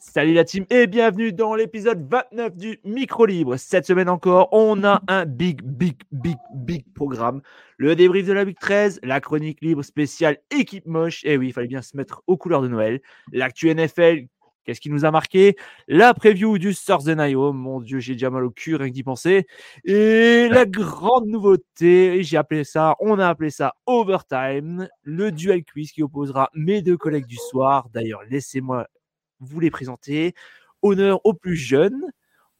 Salut la team et bienvenue dans l'épisode 29 du Micro Libre. Cette semaine encore, on a un big, big, big, big programme. Le débrief de la Big 13, la chronique libre spéciale équipe moche. Et eh oui, il fallait bien se mettre aux couleurs de Noël. L'actu NFL, qu'est-ce qui nous a marqué? La preview du Thursday Night Mon Dieu, j'ai déjà mal au cul rien que d'y penser. Et la grande nouveauté, j'ai appelé ça, on a appelé ça Overtime, le duel quiz qui opposera mes deux collègues du soir. D'ailleurs, laissez-moi vous les présenter. Honneur aux plus jeunes.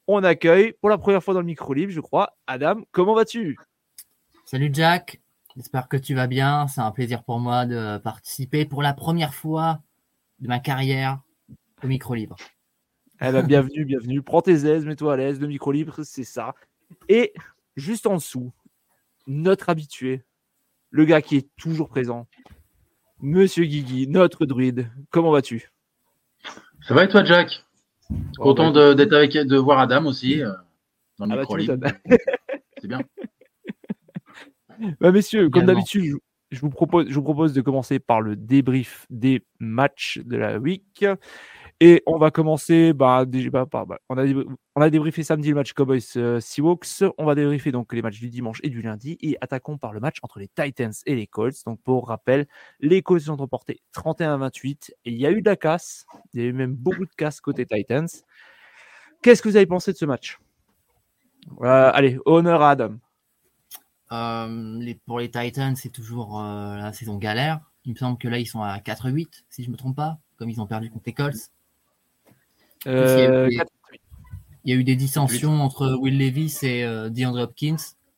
On accueille pour la première fois dans le micro libre, je crois, Adam. Comment vas-tu? Salut Jack. J'espère que tu vas bien. C'est un plaisir pour moi de participer pour la première fois de ma carrière au micro libre. Eh ben, bienvenue, bienvenue. Prends tes aises, mets-toi à l'aise. Le micro libre, c'est ça. Et juste en dessous, notre habitué, le gars qui est toujours présent, Monsieur Guigui, notre druide. Comment vas-tu? Ça va et toi, Jack? Content bah, d'être avec, de voir Adam aussi euh, dans le ah bah, micro C'est bien. Bah, messieurs, comme d'habitude, je, vous propose, je vous propose de commencer par le débrief des matchs de la week. Et on va commencer, bah, bah, bah, on, a, débriefé samedi le match Cowboys euh, Seahawks. On va débriefer donc les matchs du dimanche et du lundi. Et attaquons par le match entre les Titans et les Colts. Donc pour rappel, les Colts sont remportés 31-28. Et il y a eu de la casse. Il y a eu même beaucoup de casse côté Titans. Qu'est-ce que vous avez pensé de ce match? Euh, Allez, honneur à Adam. Euh, pour les Titans, c'est toujours la saison galère. Il me semble que là, ils sont à 4-8, si je ne me trompe pas, comme ils ont perdu contre les Colts. Euh, il, y a eu des dissensions entre Will Levis et euh, DeAndre Hopkins.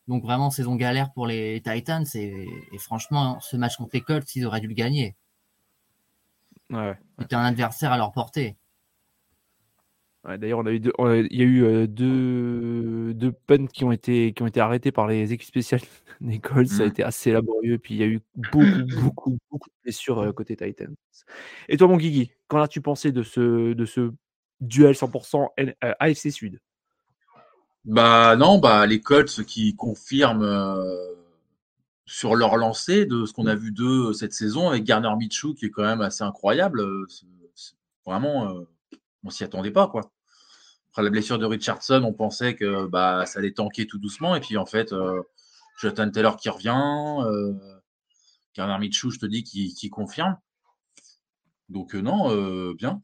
Donc vraiment, saison galère pour les Titans. Et, franchement, ce match contre les Colts, ils auraient dû le gagner. C'était un adversaire à leur portée. D'ailleurs, on a eu il y a eu euh, deux, deux punts qui ont, été, qui ont été arrêtés par les équipes spéciales des Colts. Ça a mm. été assez laborieux. Puis il y a eu beaucoup, beaucoup, beaucoup de blessures côté Titans. Et toi, mon Guigui, qu'en as-tu pensé de ce, de ce duel 100% AFC Sud Bah non, bah les Colts qui confirment euh, sur leur lancée de ce qu'on a vu d'eux cette saison avec Garner Mitchell qui est quand même assez incroyable. Euh, vraiment, euh, on s'y attendait pas quoi. Après la blessure de Richardson, on pensait que bah ça allait tanker tout doucement et puis en fait, Jonathan Taylor qui revient, Garner Mitchell, je te dis, qui confirme. Donc non, bien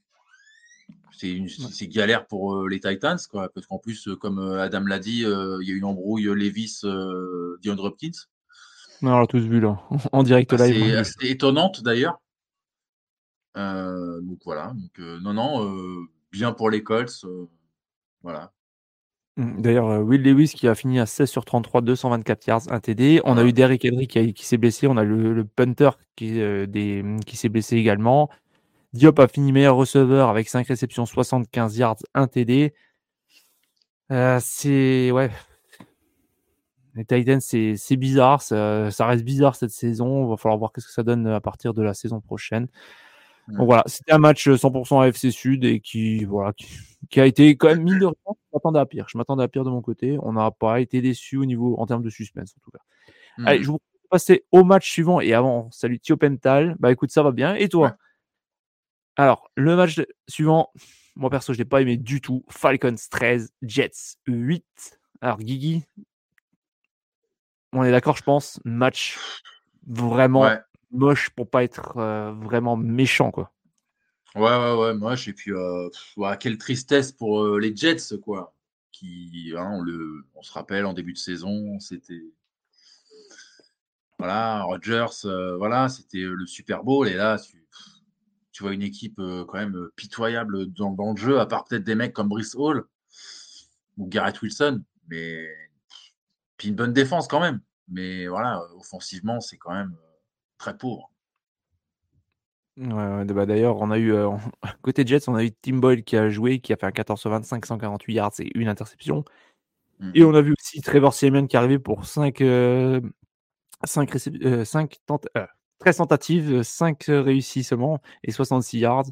c'est galère pour euh, les Titans, quoi, parce qu'en plus, euh, comme euh, Adam l'a dit, il y a une embrouille Levis DeAndre Hopkins. on l'a tous vu là, en direct live. C'est étonnante d'ailleurs. donc voilà, donc, non, non, bien pour les Colts. voilà. Mmh, d'ailleurs, Will Lewis qui a fini à 16 sur 33, 224 yards, un TD. On a eu Derrick Henry qui, qui s'est blessé. On a le, punter qui, qui s'est blessé également. Diop a fini meilleur receveur avec 5 réceptions, 75 yards, 1 TD. Euh, c'est. Ouais. Les Titans, c'est bizarre. Ça, reste bizarre cette saison. Il va falloir voir ce que ça donne à partir de la saison prochaine. Donc voilà, c'était un match 100% AFC Sud et qui, voilà, qui, a été quand même mine de rien. Je m'attendais à pire. Je m'attendais à pire de mon côté. On n'a pas été déçu au niveau en termes de suspense en tout cas. Allez, je vous passer au match suivant et avant, salut Thio Pental. Bah écoute, ça va bien. Et toi? Alors, le match suivant, moi perso, je ne l'ai pas aimé du tout. Falcons 13, Jets 8. Alors, Guigui, on est d'accord, je pense. Match vraiment moche pour pas être euh, vraiment méchant, quoi. Ouais, ouais, ouais, moche. Et puis, euh, quelle tristesse pour euh, les Jets, quoi. Qui, hein, on, le, on se rappelle, en début de saison, c'était. Voilà, Rodgers, voilà, c'était le Super Bowl. Et là, tu vois une équipe euh, quand même euh, pitoyable dans, le jeu, à part peut-être des mecs comme Brice Hall ou Garrett Wilson, mais puis une bonne défense quand même. Mais voilà, offensivement, c'est quand même euh, très pauvre. bah, d'ailleurs, on a eu euh, côté Jets, on a eu Tim Boyle qui a joué, qui a fait un 14 sur 25, 148 yards et une interception. Et mhm. on a vu aussi Trevor Siemian qui est arrivé pour 5, 5, 5 13 tentatives, 5 réussis seulement et 66 yards.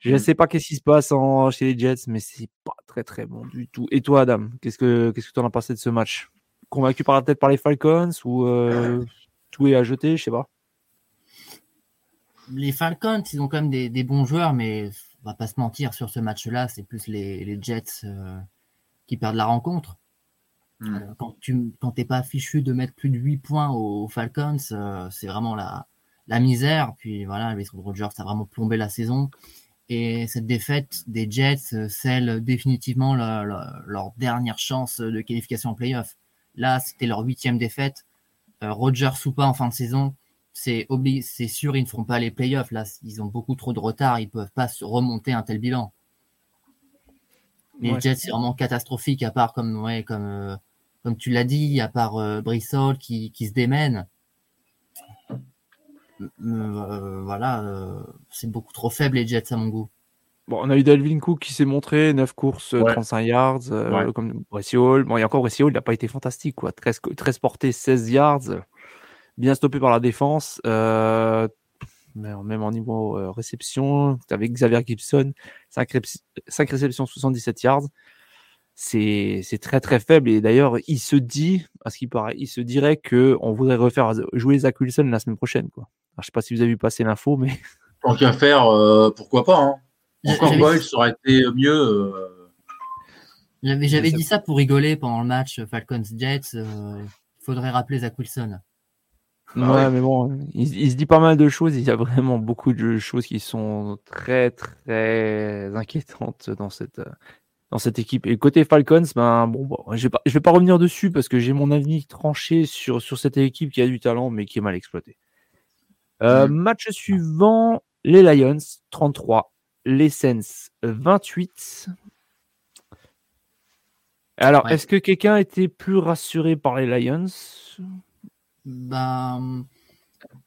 Je ne mmh. sais pas qu'est-ce qui se passe en, chez les Jets, mais c'est pas très très bon du tout. Et toi, Adam, qu'est-ce que qu'est-ce que tu en as pensé de ce match? Convaincu par la tête par les Falcons ou euh, tout est à jeter, je sais pas. Les Falcons, ils ont quand même des, bons joueurs, mais on va pas se mentir sur ce match-là, c'est plus les, Jets euh, qui perdent la rencontre. Mmh. Euh, quand tu quand t'es pas fichu de mettre plus de 8 points aux, Falcons, c'est vraiment la, la misère. Puis voilà, les Rodgers a vraiment plombé la saison. Et cette défaite des Jets euh, scelle définitivement leur dernière chance de qualification en playoff. Là, c'était leur huitième défaite. Euh, Rodgers ou pas en fin de saison, c'est c'est sûr, ils ne feront pas les playoffs. Là, ils ont beaucoup trop de retard, ils peuvent pas se remonter un tel bilan. Les Jets, c'est vraiment catastrophique, à part comme, ouais, comme, euh, comme tu l'as dit, à part euh, Brissol qui, qui se démène. Euh, voilà, euh, c'est beaucoup trop faible les Jets à mon goût. Bon, on a eu Dalvin Cook qui s'est montré, 9 courses, 35 yards, euh, comme Bresci Hall. Bon, il y a encore Bresci Hall, il n'a pas été fantastique, quoi. 13, 13 portées, 16 yards, bien stoppé par la défense. Euh, même en niveau réception, avec Xavier Gibson, 5, 5 réceptions, 77 yards. C'est très très faible. Et d'ailleurs, il se dit, à ce qui paraît, il se dirait qu'on voudrait refaire jouer Zach Wilson la semaine prochaine, quoi. Je ne sais pas si vous avez vu passer l'info, mais. Tant qu'à faire, euh, pourquoi pas hein. Encore Boyle, ça aurait été mieux. Euh. J'avais dit ça pour rigoler pendant le match Falcons-Jets. Euh, il faudrait rappeler Zach Wilson. Ouais, ah mais bon, il, se dit pas mal de choses. Il y a vraiment beaucoup de choses qui sont très, très inquiétantes dans cette, dans cette équipe. Et côté Falcons, ben, bon, bon je vais pas, je vais pas revenir dessus parce que j'ai mon avis tranché sur, sur cette équipe qui a du talent, mais qui est mal exploitée. Euh, mm. Match suivant, les Lions 33, les Saints 28. Alors, est-ce que quelqu'un était plus rassuré par les Lions? Ben,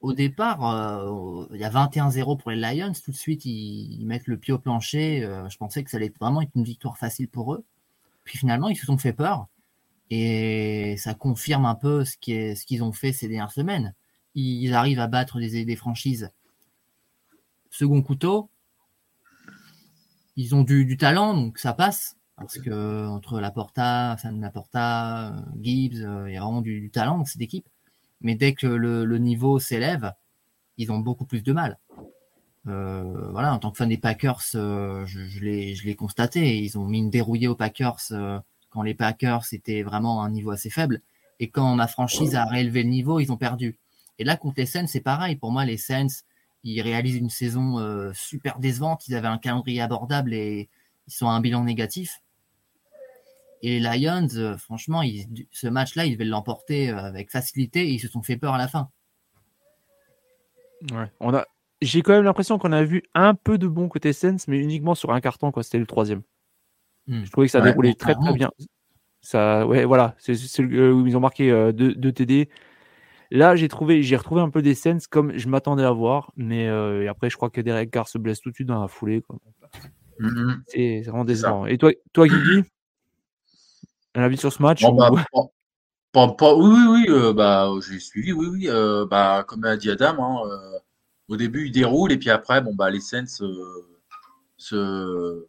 Au départ, euh, il y a 21-0 pour les Lions. Tout de suite, ils, mettent le pied au plancher. Euh, je pensais que ça allait vraiment être une victoire facile pour eux. Puis finalement, ils se sont fait peur. Et ça confirme un peu ce qu'ils ont fait ces dernières semaines ils arrivent à battre des, franchises. Second couteau, ils ont du, talent, donc ça passe. Parce que entre Laporta, San Laporta, Gibbs, euh, il y a vraiment du, talent dans cette équipe. Mais dès que le, niveau s'élève, ils ont beaucoup plus de mal. Euh, voilà, en tant que fan des Packers, euh, je, l'ai constaté. Ils ont mis une dérouillée aux Packers quand les Packers étaient vraiment à un niveau assez faible. Et quand ma franchise a réélevé le niveau, ils ont perdu. Et là, contre les Saints, c'est pareil. Pour moi, les Saints, ils réalisent une saison euh, super décevante. Ils avaient un calendrier abordable et ils sont à un bilan négatif. Et les Lions, euh, franchement, ce match-là, ils devaient l'emporter euh, avec facilité et ils se sont fait peur à la fin. Ouais, on a... J'ai quand même l'impression qu'on a vu un peu de bon côté Saints, mais uniquement sur un carton quand c'était le troisième. Hmm. Je trouvais que ça déroulait très très bien. Ça, ouais, voilà, c'est où ils ont marqué deux TD. Là, j'ai trouvé, j'ai retrouvé un peu des scènes comme je m'attendais à voir, mais euh, après, je crois que Derek Carr se blesse tout de suite dans la foulée. Mm-hmm. C'est vraiment décevant. Et toi, toi Guigui, un avis sur ce match bah, pas, Oui, oui, oui, euh, bah, j'ai suivi, oui, oui. Euh, bah, comme a dit Adam, hein, au début, il déroule, et puis après, bon, bah, les scènes se, se,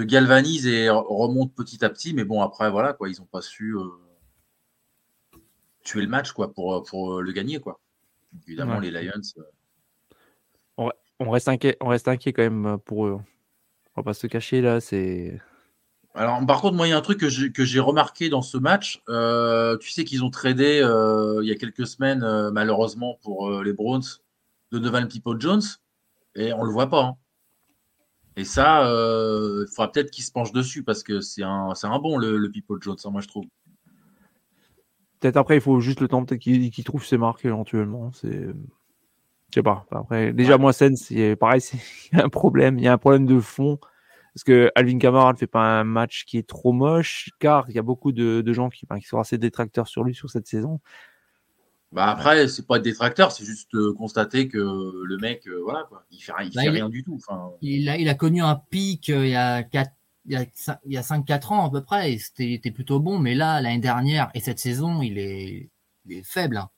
galvanisent et remontent petit à petit, mais bon, après, voilà, quoi, ils n'ont pas su tuer le match quoi, pour, pour euh, le gagner. Quoi. Évidemment, les Lions. Euh, on, reste inquiet, on reste inquiet quand même euh, pour eux. On va pas se cacher là. c'est alors, par contre, moi, il y a un truc que j'ai remarqué dans ce match. tu sais qu'ils ont tradé il y a quelques semaines, malheureusement, pour les Browns, de Devant People Jones, et on le voit pas. Hein. Et ça, il faudra peut-être qu'ils se penchent dessus parce que c'est un, un bon, le, le People Jones, hein, moi, je trouve. Peut-être après, il faut juste le temps qu'il trouve ses marques éventuellement. C'est. Je sais pas. Après, déjà, moi, Sen, c'est pareil, il y a un problème. Il y a un problème de fond. Parce que Alvin Kamara ne fait pas un match qui est trop moche, car il y a beaucoup de, gens qui, sont assez détracteurs sur lui sur cette saison. Bah après, c'est pas être détracteur, c'est juste constater que le mec, voilà, quoi, il fait, il bah, fait rien du tout. Il, a, il a connu un pic il y a 4 il y a, 5-4 ans à peu près, et c'était plutôt bon, mais là, l'année dernière et cette saison, il est, faible. Hein.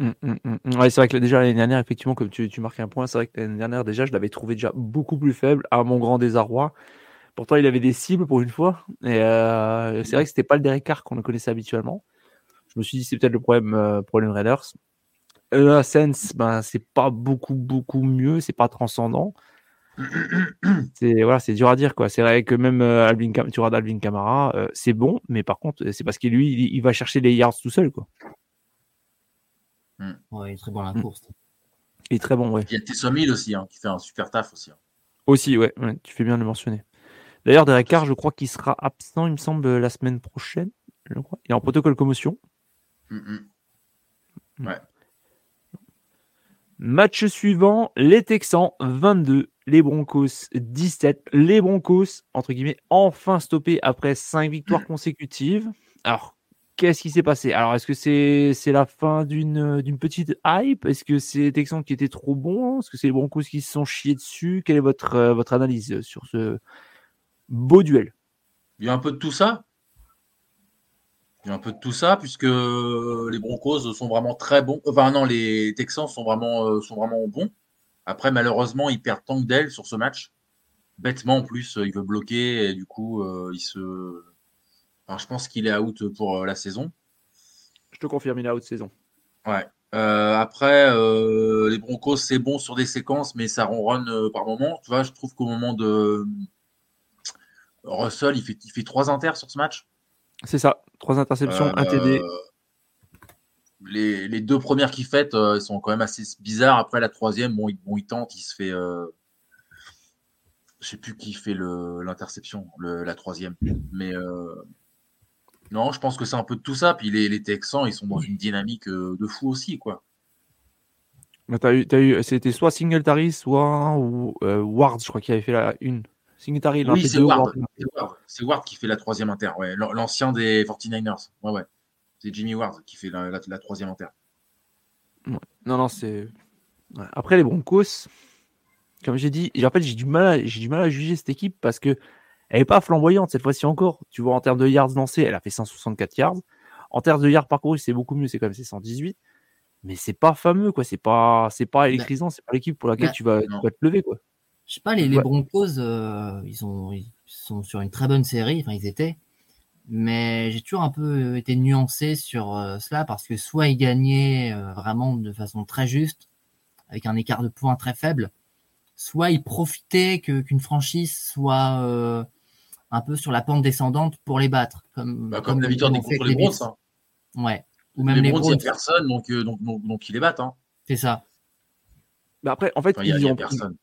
Mmh, ouais, c'est vrai que déjà l'année dernière, effectivement, comme tu, tu marques un point, c'est vrai que l'année dernière, déjà, je l'avais trouvé déjà beaucoup plus faible, à mon grand désarroi. Pourtant, il avait des cibles pour une fois. Et euh, c'est vrai que c'était pas le Derek Carr qu'on connaissait habituellement. Je me suis dit, c'est peut-être le problème, euh, problème Raiders. Euh, Sense, ben, c'est pas beaucoup, beaucoup mieux, c'est pas transcendant. c'est voilà, c'est dur à dire quoi. C'est vrai que même euh, Alvin, tu regardes Alvin Kamara, euh, c'est bon, mais par contre, c'est parce que lui, il, va chercher les yards tout seul quoi. Ouais, il est très bon à la hmm. course. Il est très bon, ouais. Il y a Tessom aussi, hein, qui fait un super taf aussi. Hein. Aussi, ouais, tu fais bien de le mentionner. D'ailleurs, Derek Carr, je crois qu'il sera absent, il me semble, la semaine prochaine. Je crois. Il est en protocole commotion. Hmm, ouais. Match suivant, les Texans 22, les Broncos 17. Les Broncos, entre guillemets, enfin stoppés après 5 victoires consécutives. Alors, qu'est-ce qui s'est passé? Alors, est-ce que c'est c'est la fin d'une petite hype? Est-ce que c'est les Texans qui étaient trop bons? Est-ce que c'est les Broncos qui se sont chiés dessus? Quelle est votre, euh, votre analyse sur ce beau duel? Il y a un peu de tout ça. Il y a un peu de tout ça, puisque les Broncos sont vraiment très bons. Enfin, non, les Texans sont vraiment, euh, sont vraiment bons. Après, malheureusement, ils perdent tant d'ailes sur ce match. Bêtement, en plus, il veut bloquer et du coup, euh, il se. Je pense qu'il est out pour euh, la saison. Je te confirme, il est out saison. Ouais. après, les Broncos, c'est bon sur des séquences, mais ça ronronne par moment. Tu vois, je trouve qu'au moment de Russell, il fait, il fait trois inters sur ce match. C'est ça, trois interceptions, un TD. Euh, les, deux premières qu'il fait euh, sont quand même assez bizarres. Après la troisième, bon, il, tente, il se fait. Euh, je sais plus qui fait l'interception, la troisième. Mais non, je pense que c'est un peu de tout ça. Puis les, les Texans, ils sont dans une dynamique de fou aussi, quoi. As eu, as eu, c'était soit Singletary, soit ou, Ward, je crois, qui avait fait la une. Singletary, oui, c'est Ward. C'est Ward qui fait la troisième inter, ouais. L'ancien des 49ers. Ouais, ouais. C'est Jimmy Ward qui fait la, troisième inter. Non, non, c'est. Après, les Broncos, comme j'ai dit, en fait, j'ai du, mal à, du mal à juger cette équipe parce que elle n'est pas flamboyante cette fois-ci encore. Tu vois, en termes de yards lancés, elle a fait 164 yards. En termes de yards parcourus, c'est beaucoup mieux, c'est quand même 118. Mais c'est pas fameux, quoi. C'est pas, c'est pas bah électrisant, c'est pas l'équipe pour laquelle bah tu, vas, tu, vas, te lever, quoi. Je sais pas, les, Broncos, euh, ils, ont, ils sont sur une très bonne série, enfin ils étaient, mais j'ai toujours un peu été nuancé sur euh, cela parce que soit ils gagnaient euh, vraiment de façon très juste, avec un écart de points très faible, soit ils profitaient qu'une franchise soit un peu sur la pente descendante pour les battre. Comme, bah, comme, la victoire des contre les Browns. Hein. Ouais. Ou même les, Browns, il n'y a personne, donc, donc, donc, donc, ils les battent. Hein. C'est ça. Bah après, en fait, ils, ont, personne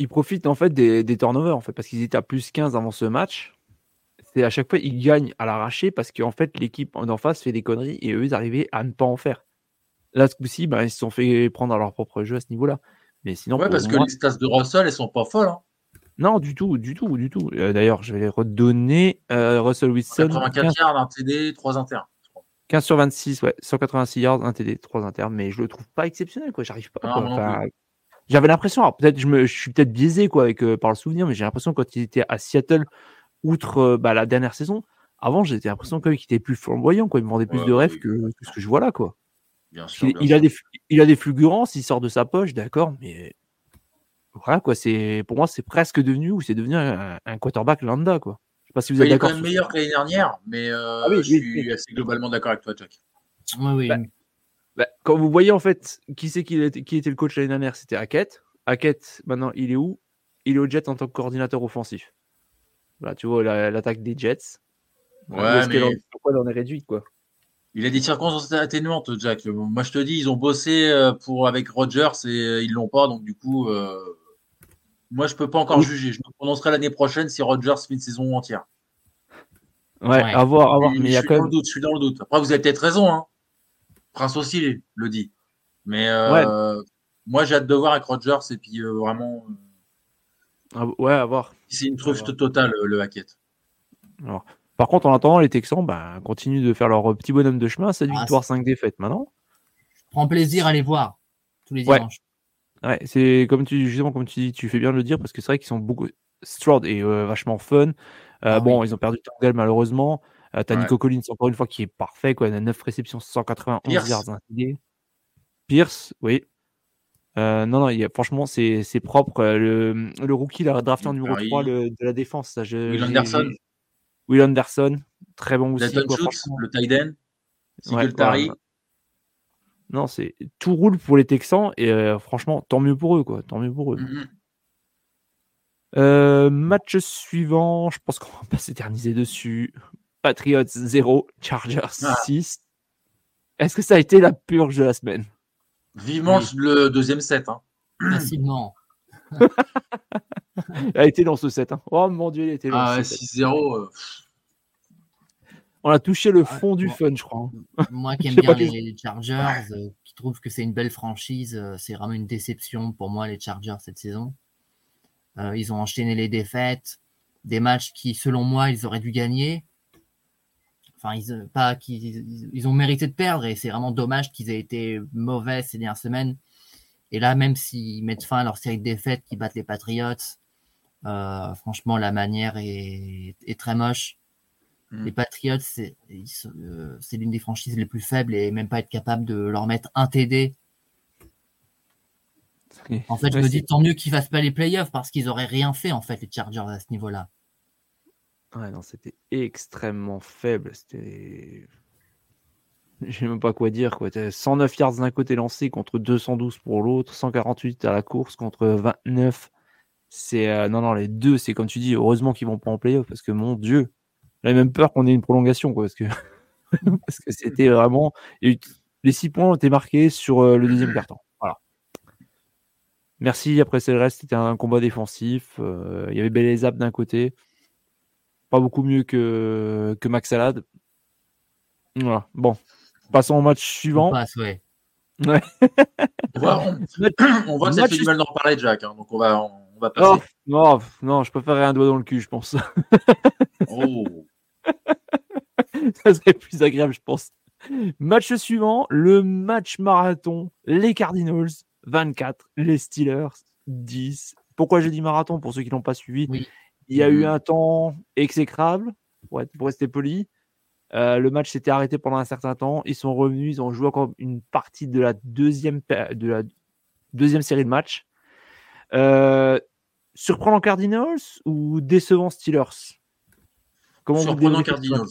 ils profitent en fait des, des turnovers en fait parce qu'ils étaient à plus 15 avant ce match. C'est à chaque fois ils gagnent à l'arraché parce qu'en fait l'équipe en face fait des conneries et eux ils arrivaient à ne pas en faire. Là ce coup-ci, bah, ils se sont fait prendre à leur propre jeu à ce niveau-là. Mais sinon, ouais, parce que les stats de Russell elles sont pas folles. Hein. Non, du tout, du tout, du tout. Euh, d'ailleurs, je vais les redonner. Euh, Russell Wilson. 84 yards, un TD, 3 inters. 15 sur 26, ouais, 186 yards, un TD, 3 inters, mais je le trouve pas exceptionnel, quoi. J'arrive pas. Enfin, j'avais l'impression, peut-être je, me, je suis peut-être biaisé quoi avec euh, par le souvenir, mais j'ai l'impression quand il était à Seattle, outre bah, la dernière saison, avant j'étais l'impression qu'il était plus flamboyant, quoi. Il me vendait plus de rêves que, ce que je vois là, quoi. Bien sûr, il, a des, il a des fulgurances, il sort de sa poche, d'accord, mais voilà quoi. C'est pour moi c'est presque devenu ou c'est devenu un, quarterback lambda, quoi. Je sais pas si vous êtes d'accord. Il est quand même meilleur que l'année dernière, mais euh, ah je suis assez globalement d'accord avec toi, Jack. Oui, oui. Bah, bah, quand vous voyez en fait qui c'est qui, qui, était le coach l'année dernière, c'était Hackett. Hackett, maintenant, il est où? Il est au Jet en tant que coordinateur offensif. Voilà, tu vois l'attaque des Jets. Ouais, mais... pourquoi on est réduit quoi? Il a des circonstances atténuantes, Jack. Moi, je te dis, ils ont bossé euh, pour avec Rodgers et euh, ils l'ont pas, donc du coup, euh, moi, je peux pas encore juger. Je me prononcerai l'année prochaine si Rodgers fait une saison entière. Ouais, à voir, à voir. Mais je, suis dans le doute, je suis dans le doute. Après, vous avez peut-être raison. Hein. Prince aussi le dit. Mais euh, moi, j'ai hâte de voir avec Rogers et puis euh, vraiment. Euh, ah, ouais, à voir. C'est une truffe totale, le Hackett. Alors, par contre, en attendant, les Texans bah, continuent de faire leur petit bonhomme de chemin. 7 ah, victoires, 5 défaites maintenant. prends plaisir à les voir tous les dimanches. Ouais, c'est comme tu justement comme tu dis, tu fais bien de le dire parce que c'est vrai qu'ils sont beaucoup Stroud et euh, vachement fun. Euh, ah bon, ils ont perdu Tangle malheureusement. Euh, T'as Nico Collins encore une fois qui est parfait quoi, il a 9 réceptions, 191 Pierce. yards Pierce, oui. non, non, il y a, franchement, c'est propre. Le, le rookie, il a drafté en numéro 3 le, de la défense. Ça, je, Will Anderson. Will Anderson, très bon aussi. Quoi, le Tiden. Singletary. Non, c'est tout roule pour les Texans et euh, franchement, tant mieux pour eux, quoi. Tant mieux pour eux. Mm-hmm. Euh, match suivant, je pense qu'on va pas s'éterniser dessus. Patriots 0, Chargers 6. Ah. Est-ce que ça a été la purge de la semaine? Vivement le deuxième set. Hein. Facilement. il a été dans ce set. Hein. Oh mon dieu, il a été dans ah, 6-0. On a touché le fond du fun, je crois. Moi qui aime bien les, Chargers, euh, qui trouve que c'est une belle franchise, euh, c'est vraiment une déception pour moi, les Chargers, cette saison. Euh, ils ont enchaîné les défaites, des matchs qui, selon moi, ils auraient dû gagner. Enfin, ils, pas, qu'ils, ils ont mérité de perdre et c'est vraiment dommage qu'ils aient été mauvais ces dernières semaines. Et là, même s'ils mettent fin à leur série de défaites qui battent les Patriots, franchement, la manière est très moche. Mm. Les Patriots, euh, c'est l'une des franchises les plus faibles et même pas être capable de leur mettre un TD. En fait, je me dis tant mieux qu'ils fassent pas les playoffs parce qu'ils auraient rien fait en fait les Chargers à ce niveau-là. Ouais, non, c'était extrêmement faible. C'était. Je sais même pas quoi dire. Quoi. 109 yards d'un côté lancé contre 212 pour l'autre, 148 à la course contre 29. C'est euh, non, non, les deux, c'est comme tu dis. Heureusement qu'ils vont pas en playoff parce que mon Dieu, j'avais même peur qu'on ait une prolongation, quoi, parce que parce que c'était vraiment. Les six points ont été marqués sur euh, le deuxième carton. Voilà. Merci. Après, c'est le reste. C'était un combat défensif. Euh, il y avait Belezap d'un côté. Pas beaucoup mieux que, que Max Salad. Voilà. Bon. Passons au match suivant. On passe, ouais. Ouais. on voit, on, voit que ça fait du mal d'en parler, Jack. Hein, donc on va, on, va passer. Oh, non, non, je préférerais un doigt dans le cul, je pense. oh. Ça serait plus agréable, je pense. Match suivant, le match marathon, les Cardinals 24, les Steelers 10. Pourquoi j'ai dit marathon pour ceux qui n'ont pas suivi? Il y a eu mm. un temps exécrable, pour, être, pour rester poli. Euh, le match s'était arrêté pendant un certain temps. Ils sont revenus, ils ont joué encore une partie de la deuxième, de la deuxième série de matchs. Euh, surprenant Cardinals ou décevant Steelers? Comment Surprenant Cardinals.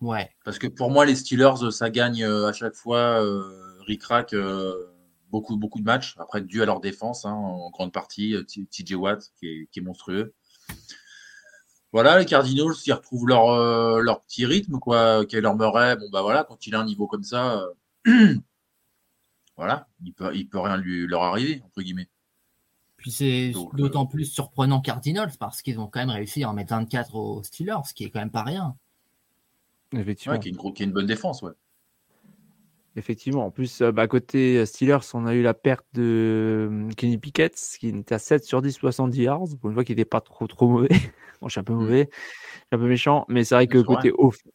Ouais. Parce que pour moi, les Steelers, ça gagne euh, à chaque fois, euh, ric-rac, euh, beaucoup, beaucoup de matchs. Après, dû à leur défense, hein, en grande partie, TJ Watt, qui est, monstrueux. Voilà, les Cardinals, ils retrouvent leur, leur petit rythme, quoi. Kyler Murray, bon, bah voilà, quand il a un niveau comme ça, voilà, il peut, il peut rien lui, leur arriver, entre guillemets. Puis c'est d'autant plus surprenant Cardinals parce qu'ils ont quand même réussi à en mettre 24 aux Steelers, ce qui est quand même pas rien. Effectivement. qui, est une, qui, une, bonne défense, ouais. Effectivement. En plus, euh, bah, côté Steelers, on a eu la perte de euh, Kenny Pickett, qui était à 7 sur 10, 70 yards. Pour une fois qu'il n'était pas trop, trop mauvais. bon, je suis un peu mm. mauvais, un peu méchant. Mais c'est vrai que côté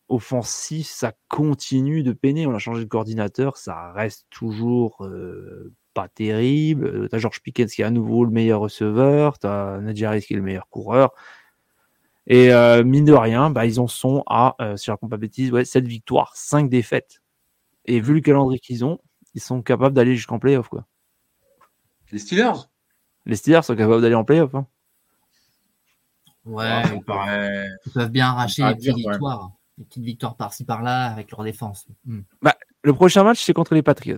offensif, ça continue de peiner. On a changé de coordinateur. Ça reste toujours euh, pas terrible. Tu as George Pickens qui est à nouveau le meilleur receveur. Tu as Najee qui est le meilleur coureur. Et euh, mine de rien, bah, ils en sont à, euh, si je ne raconte pas bêtise, ouais, 7 victoires, 5 défaites. Et vu le calendrier qu'ils ont, ils sont capables d'aller jusqu'en playoff. Quoi. Les Steelers? Les Steelers sont capables d'aller en playoff. Hein. Ouais, ils peuvent bien arracher les petites victoires. Les petites victoires par-ci par-là avec leur défense. Hmm. Bah, le prochain match, c'est contre les Patriots.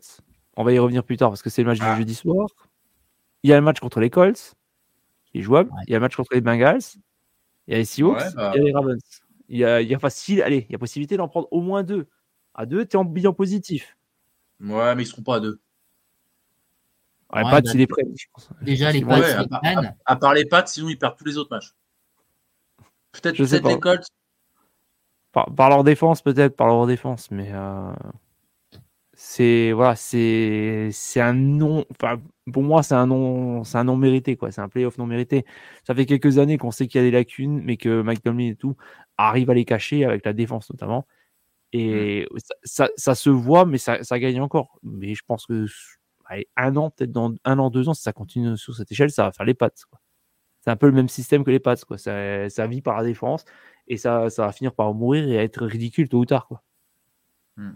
On va y revenir plus tard parce que c'est le match du ah. jeudi soir. Il y a le match contre les Colts, qui est jouable. Il y a le match contre les Bengals. Il y a les Seahawks, bah. il y a les Ravens. Il y a, il y a facile, allez, il y a possibilité d'en prendre au moins deux. À deux, tu es en bilan positif. Ouais, mais ils seront pas à deux. Ouais, ouais Pat, bah, il est prêt, je pense. Déjà, les Pats, à, à, à, part les Pats, sinon ils perdent tous les autres matchs. Peut-être peut les Colts. Par, par, leur défense, peut-être, par leur défense, mais euh, c'est voilà, c'est c'est un non. Enfin, pour moi, c'est un non, c'est un non mérité quoi. C'est un playoff non mérité. Ça fait quelques années qu'on sait qu'il y a des lacunes, mais que Mike Tomlin et tout arrive à les cacher avec la défense notamment. Et ça, ça, se voit, mais ça, ça, gagne encore. Mais je pense que un an, peut-être dans un an, deux ans, si ça continue sur cette échelle, ça va faire les pattes. C'est un peu le même système que les pattes. Quoi. Ça, ça vit par la défense et ça, ça va finir par mourir et être ridicule tôt ou tard. Quoi. Hmm.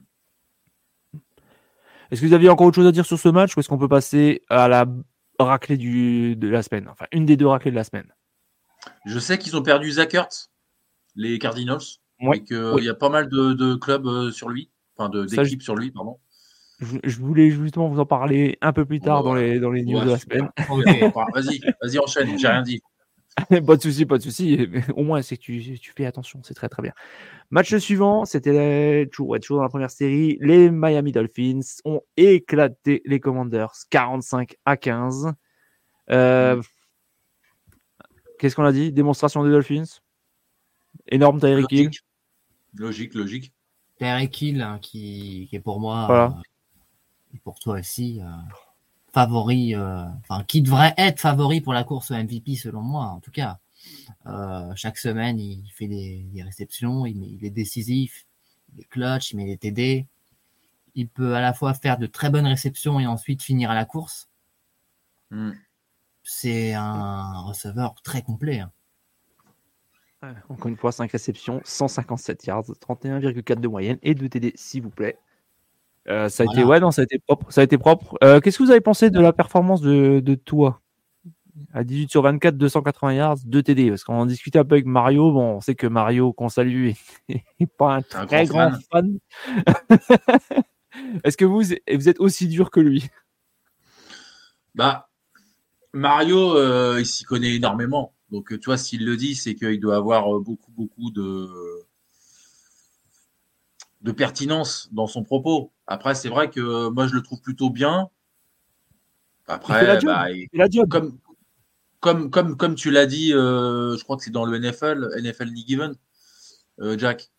Est-ce que vous aviez encore autre chose à dire sur ce match ou est-ce qu'on peut passer à la raclée du, de la semaine? Enfin, une des deux raclées de la semaine. Je sais qu'ils ont perdu Zach les Cardinals, et qu'il y a pas mal de, clubs euh, sur lui, enfin d'équipes sur lui, pardon. Je, voulais justement vous en parler un peu plus tard dans les, dans les news de la semaine. vas-y, vas-y, enchaîne, j'ai rien dit. pas de souci, pas de souci. Au moins, c'est que tu, tu, fais attention, c'est très très bien. Match suivant, c'était toujours, toujours dans la première série. Les Miami Dolphins ont éclaté les Commanders 45 à 15. Euh. Qu'est-ce qu'on a dit? Démonstration des Dolphins? Énorme Tyreek Hill. Logique, logique. Tyreek Hill, hein, qui, qui, est pour moi, euh, et pour toi aussi, euh, favori, euh, enfin, qui devrait être favori pour la course au MVP selon moi, en tout cas. Euh, chaque semaine, il fait des, réceptions, il, est décisif, il est clutch, il met des TD. Il peut à la fois faire de très bonnes réceptions et ensuite finir à la course. Hmm. C'est un receveur très complet. Hein. encore une fois, 5 réceptions, 157 yards, 31,4 de moyenne et 2 TD, s'il vous plaît. Euh, ça a été ouais non ça a été propre ça a été propre. Euh, qu'est-ce que vous avez pensé de la performance de, de toi? À 18 sur 24 280 yards 2 TD parce qu'on en discutait un peu avec Mario. Bon on sait que Mario qu'on salue est, pas un très grand, fan, est-ce que vous vous êtes aussi dur que lui? Bah Mario euh, il s'y connaît énormément. Donc tu vois s'il le dit c'est qu'il doit avoir beaucoup beaucoup de de pertinence dans son propos. Après, c'est vrai que moi, je le trouve plutôt bien. Après, bah, comme, comme, comme, comme tu l'as dit, euh, je crois que c'est dans le NFL, NFL League Given, euh, Jack.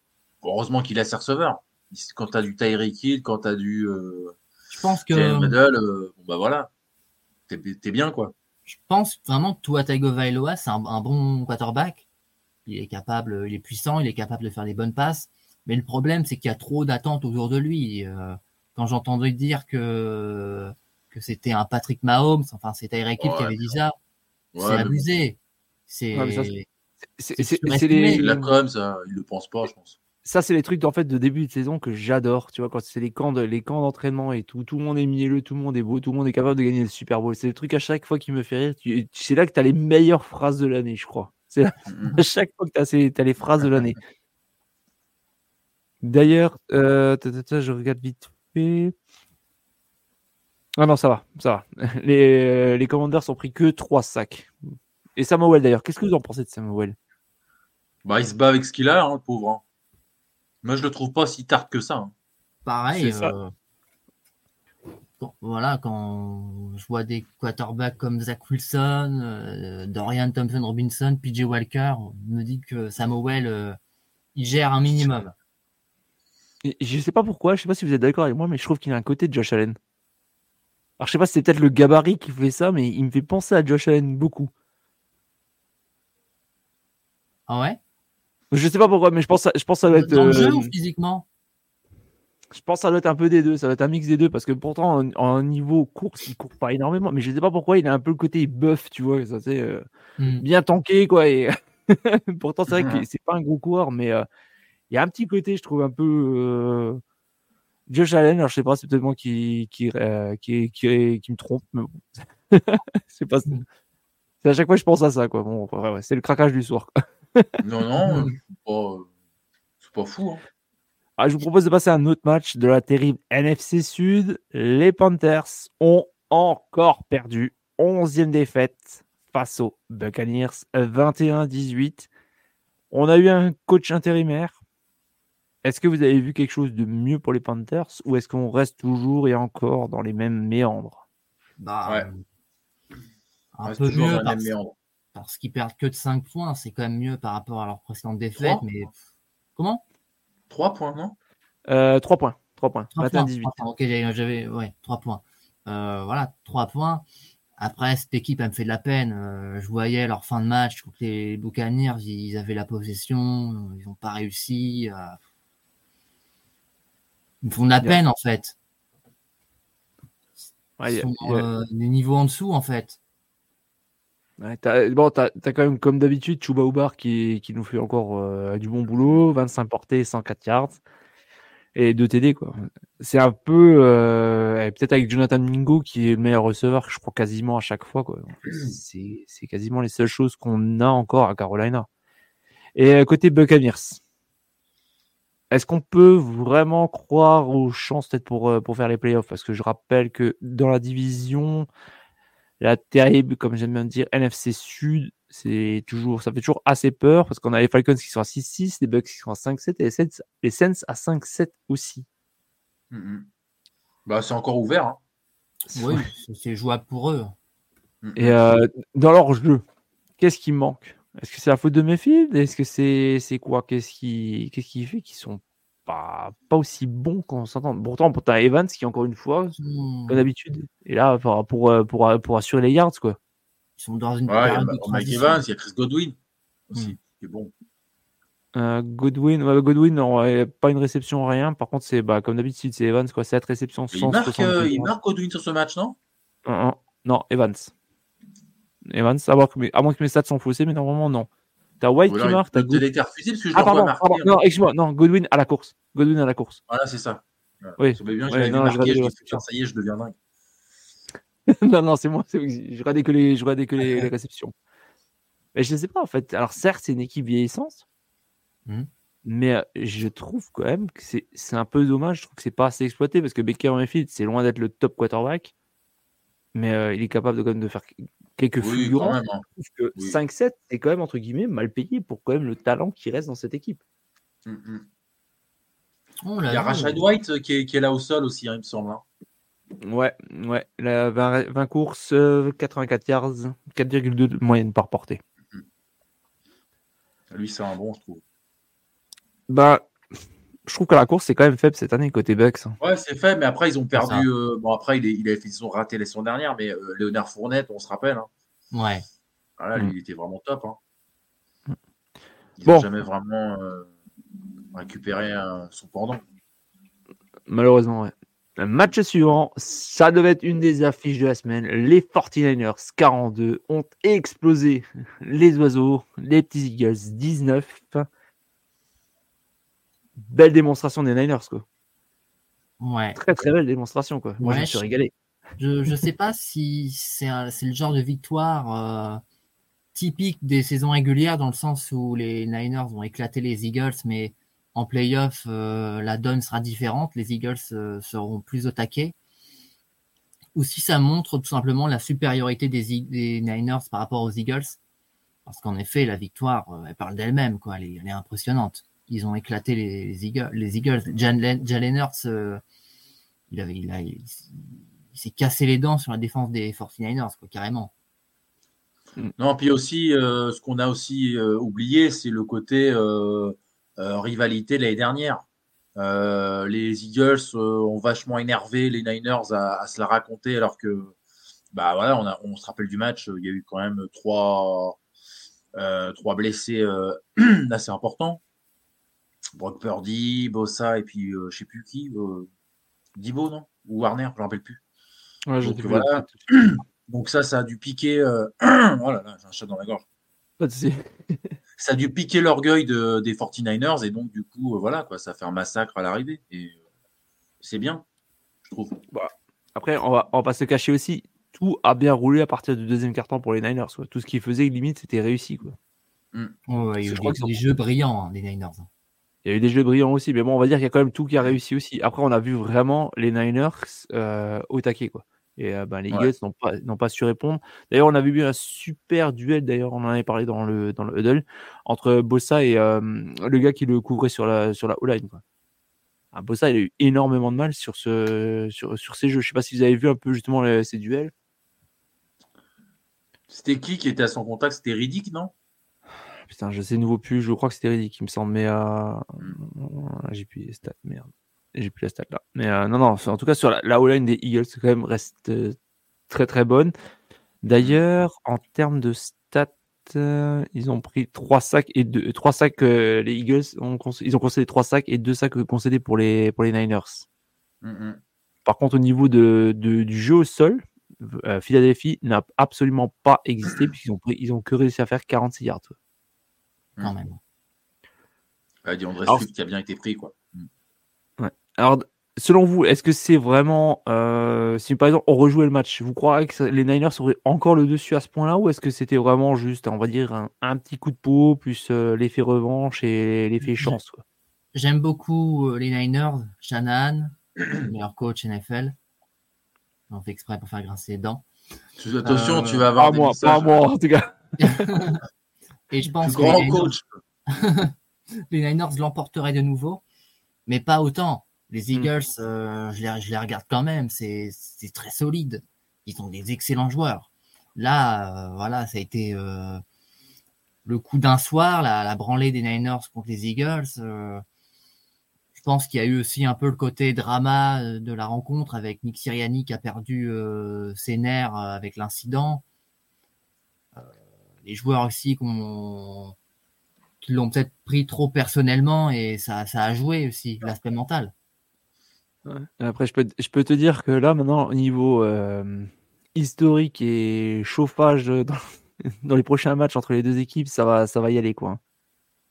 Heureusement qu'il a ses receveurs. Quand tu as du Tyreek Hill, quand tu as du. Euh, je pense que. bon, bah voilà. T'es es bien, quoi. Je pense vraiment que Tua Tagovailoa, c'est un, un, bon quarterback. Il est capable, il est puissant, il est capable de faire des bonnes passes. Mais le problème, c'est qu'il y a trop d'attentes autour de lui. Euh, quand j'entendais dire que que c'était un Patrick Mahomes, enfin c'est Tyreek Hill qui avait dit ça, c'est abusé. C'est c'est les là comme ça, il le pense pas, je pense. Ça, c'est les trucs en fait de début de saison que j'adore. Tu vois, quand c'est les camps de, les camps d'entraînement et tout, tout le monde est mielleux, tout le monde est beau, tout le monde est capable de gagner le Super Bowl. C'est le truc à chaque fois qui me fait rire. C'est là que tu as les meilleures phrases de l'année, je crois. C'est à chaque fois que tu as, as, les phrases de l'année. D'ailleurs, euh, je regarde vite fait. Ah non, ça va, ça va. Les, les commandeurs sont pris que 3 sacs. Et Samuel d'ailleurs, qu'est-ce que vous en pensez de Samuel? Bah, il se bat avec ce qu'il a, hein, le pauvre. Hein. Moi, je le trouve pas si tard que ça. Hein. Pareil. Euh, voilà, quand je vois des quarterbacks comme Zach Wilson, euh, Dorian Thompson Robinson, PJ Walker, on me dit que Samuel, euh, il gère un minimum. Je sais pas pourquoi, je sais pas si vous êtes d'accord avec moi, mais je trouve qu'il a un côté de Josh Allen. Alors je sais pas si c'est peut-être le gabarit qui fait ça, mais il me fait penser à Josh Allen beaucoup. Ah ouais? Je sais pas pourquoi, mais je pense, je pense que ça doit être. Dans le jeu euh, ou physiquement? Je pense que ça doit être un peu des deux, ça doit être un mix des deux, parce que pourtant, en, niveau course, il court pas énormément, mais je sais pas pourquoi, il a un peu le côté buff, tu vois, ça c'est euh, hmm. bien tanké, quoi. Et pourtant, c'est vrai que c'est pas un gros coureur, mais euh, il y a un petit côté, je trouve, un peu. Euh... Josh Allen, alors je sais pas, c'est peut-être moi qui, qui, euh, qui, qui, qui, me trompe, mais bon. c'est pas. C'est à chaque fois que je pense à ça, quoi. Bon, ouais, ouais, c'est le craquage du soir. non, non, c'est pas, pas fou. Hein. Ah, je vous propose de passer à un autre match de la terrible NFC Sud. Les Panthers ont encore perdu. 11e défaite face aux Buccaneers, 21-18. On a eu un coach intérimaire est-ce que vous avez vu quelque chose de mieux pour les Panthers ou est-ce qu'on reste toujours et encore dans les mêmes méandres? Bah, ouais. Un peu mieux parce, parce qu'ils perdent que de 5 points, c'est quand même mieux par rapport à leur précédente défaite. mais comment? 3 points, non? Euh, 3 points. 3 points. 3 points. 18. ok, j'avais ouais, 3 points. Euh, voilà, 3 points. Après, cette équipe, elle me fait de la peine. Euh, je voyais leur fin de match. Que les Buccaneers, ils avaient la possession. Ils n'ont pas réussi. Ils font de la peine, en fait. Ils sont euh, des niveaux en dessous, en fait. Ouais, bon, t'as as quand même, comme d'habitude, Chuba Ubar qui, qui nous fait encore euh, du bon boulot, 25 portées, 104 yards et 2 TD. quoi. C'est un peu, euh, peut-être avec Jonathan Mingo qui est le meilleur receveur, je crois quasiment à chaque fois. quoi. C'est quasiment les seules choses qu'on a encore à Carolina. Et côté Buccaneers, est-ce qu'on peut vraiment croire aux chances peut-être pour, pour faire les playoffs? Parce que je rappelle que dans la division, la terrible, comme j'aime bien dire, NFC Sud, c'est toujours, ça fait toujours assez peur parce qu'on a les Falcons qui sont à 6-6, les Bucks qui sont à 5-7 et les Saints, les Saints à 5-7 aussi. Mm-hmm. Bah, c'est encore ouvert. Hein. Oui, c'est jouable pour eux. Mm-hmm. Et euh, dans leur jeu, qu'est-ce qui manque? Est-ce que c'est la faute de Mayfield Est-ce que c'est quoi? Qu'est-ce qui, qu'est-ce qui fait qu'ils sont pas, aussi bon qu'on s'entend? Pourtant, pour ta Evans qui, encore une fois, hmm. comme d'habitude, est là pour, pour, pour, pour, assurer les yards. Quoi. Ils sont dans une ouais, période bah, Mike Evans, il y a Chris Godwin aussi, hmm. qui est bon. Euh, Godwin, Godwin, non, pas une réception, rien. Par contre, c'est bah, comme d'habitude, c'est Evans, quoi. 7 réceptions. Il marque, euh, il marque Godwin sur ce match, non? Non, Evans. Evans, à, moins que mes, à moins que mes stats sont faussés, mais normalement, non. T'as White qui marque. T'as parce que je ah, pardon, pardon. Hein. Non, excuse-moi, non, Godwin à la course. Godwin à la course. Voilà, c'est ça. Oui. Ça bien, ouais, non, marqué, je, je ça y est, je deviens dingue. non, non, c'est moi. Je regardais que les, je regardais que les, les réceptions. Mais je ne sais pas, en fait. Alors, certes, c'est une équipe vieillissante. Mmh. Mais euh, je trouve quand même que c'est un peu dommage. Je trouve que c'est pas assez exploité parce que Baker Mayfield, c'est loin d'être le top quarterback. Mais euh, il est capable de, quand même de faire quelques oui, fulgurants. Hein. que 5-7, c'est quand même, entre guillemets, mal payé pour quand même le talent qui reste dans cette équipe. Mm -hmm. il y a Rashad White euh, qui est, qui est, là au sol aussi, hein, il me semble. Hein. Ouais, ouais. La 20, 20, courses, 84 euh, yards, 4,2 de moyenne par portée. Mm -hmm. Lui, c'est un bon, je trouve. Bah, je trouve que la course, c'est quand même faible cette année côté Bucks. Hein. Ouais, c'est faible, mais après, ils ont perdu. Euh, bon, après, il, il a, ils ont raté les saisons dernières, mais euh, Léonard Fournette, on se rappelle. Hein. Ouais. Voilà, lui, mm. il était vraiment top. Hein. Mm. Ils n'ont jamais vraiment euh, récupéré son pendant. Malheureusement, ouais. Le match suivant, ça devait être une des affiches de la semaine. Les 49ers 42 ont explosé les oiseaux, les petits Eagles 19 belle démonstration des Niners, quoi. Ouais. Très très belle démonstration, quoi. Moi, je me suis régalé. Je ne sais pas si c'est le genre de victoire euh, typique des saisons régulières, dans le sens où les Niners vont éclater les Eagles, mais en playoff, euh, la donne sera différente. Les Eagles euh, seront plus au taquet. Ou si ça montre tout simplement la supériorité des, des Niners par rapport aux Eagles. Parce qu'en effet, la victoire, elle parle d'elle-même, quoi. elle est impressionnante ils ont éclaté les, Eagles. Les Eagles. Jalen Hurts, euh, il, avait, il, il, s'est cassé les dents sur la défense des 49ers, quoi, carrément. Non, puis aussi, euh, ce qu'on a aussi euh, oublié, c'est le côté rivalité l'année dernière. les Eagles ont vachement énervé les Niners à, se la raconter, alors que, bah voilà, on, on se rappelle du match, il y a eu quand même trois, trois blessés assez importants. Brock Purdy, Bossa et puis euh, je sais plus qui, euh, Dibo, non? Ou Warner, je ne me rappelle plus. donc, voilà. donc ça, ça a dû piquer. Euh... oh là là, j'ai un chat dans la gorge. ça a dû piquer l'orgueil de, des 49ers et donc du coup, euh, voilà, quoi, ça fait un massacre à l'arrivée. Et euh, c'est bien, je trouve. Bah, après, on va, on va pas se cacher aussi. Tout a bien roulé à partir du deuxième carton pour les Niners. Quoi. Tout ce qu'ils faisaient, limite, c'était réussi. Quoi. Mm. il y a eu des, des jeux brillants hein, des Niners. Il y a eu des jeux brillants aussi, mais bon, on va dire qu'il y a quand même tout qui a réussi aussi. Après, on a vu vraiment les Niners euh, au taquet, quoi. Et euh, ben, les Eagles n'ont pas, pas, su répondre. D'ailleurs, on avait vu un super duel, d'ailleurs, on en avait parlé dans le, dans le huddle, entre Bossa et euh, le gars qui le couvrait sur la, sur la O-line. Ah, Bossa, il a eu énormément de mal sur, ce, sur, sur ces jeux. Je ne sais pas si vous avez vu un peu justement ces duels. C'était qui qui était à son contact? C'était Riddick, non? Putain, je sais nouveau plus, je crois que c'était ridicule, il me semble, mais euh... j'ai plus les stats, merde. J'ai plus les stats là. Mais euh, non, non, en tout cas, sur la, la line des Eagles, quand même reste euh, très très bonne. D'ailleurs, en termes de stats, ils ont pris 3 sacs et 2, 3 sacs. les Eagles, ont, ils ont concédé 3 sacs et 2 sacs concédés pour les, pour les Niners. Par contre, au niveau de, du jeu au sol, Philadelphie n'a absolument pas existé puisqu'ils ont, pris, ils ont que réussi à faire 46 yards. Quand même. Ouais, Swift qui a bien été pris. Quoi. Ouais. Alors, selon vous, est-ce que c'est vraiment. Euh, si par exemple on rejouait le match, vous croyez que les Niners auraient encore le dessus à ce point-là ou est-ce que c'était vraiment juste, on va dire, un, petit coup de peau plus euh, l'effet revanche et l'effet chance J'aime beaucoup euh, les Niners, Shanahan, meilleur coach NFL. On fait exprès pour faire grincer les dents. Attention, tu vas avoir. Pas moi, pas moi en tout cas. et je pense que les coach. les Niners l'emporteraient de nouveau, mais pas autant. Les hmm. Eagles, euh, je, les, je, les, regarde quand même, c'est très solide. Ils ont des excellents joueurs. Là, euh, voilà, ça a été euh, le coup d'un soir, la, la, branlée des Niners contre les Eagles. je pense qu'il y a eu aussi un peu le côté drama de la rencontre avec Nick Sirianni qui a perdu ses nerfs avec l'incident. Les joueurs aussi qui l'ont peut-être pris trop personnellement et ça, ça a joué aussi l'aspect mental. Après, je peux, je peux te dire que là, maintenant, au niveau euh, historique et chauffage dans, dans, les prochains matchs entre les deux équipes, ça va, ça va y aller, quoi.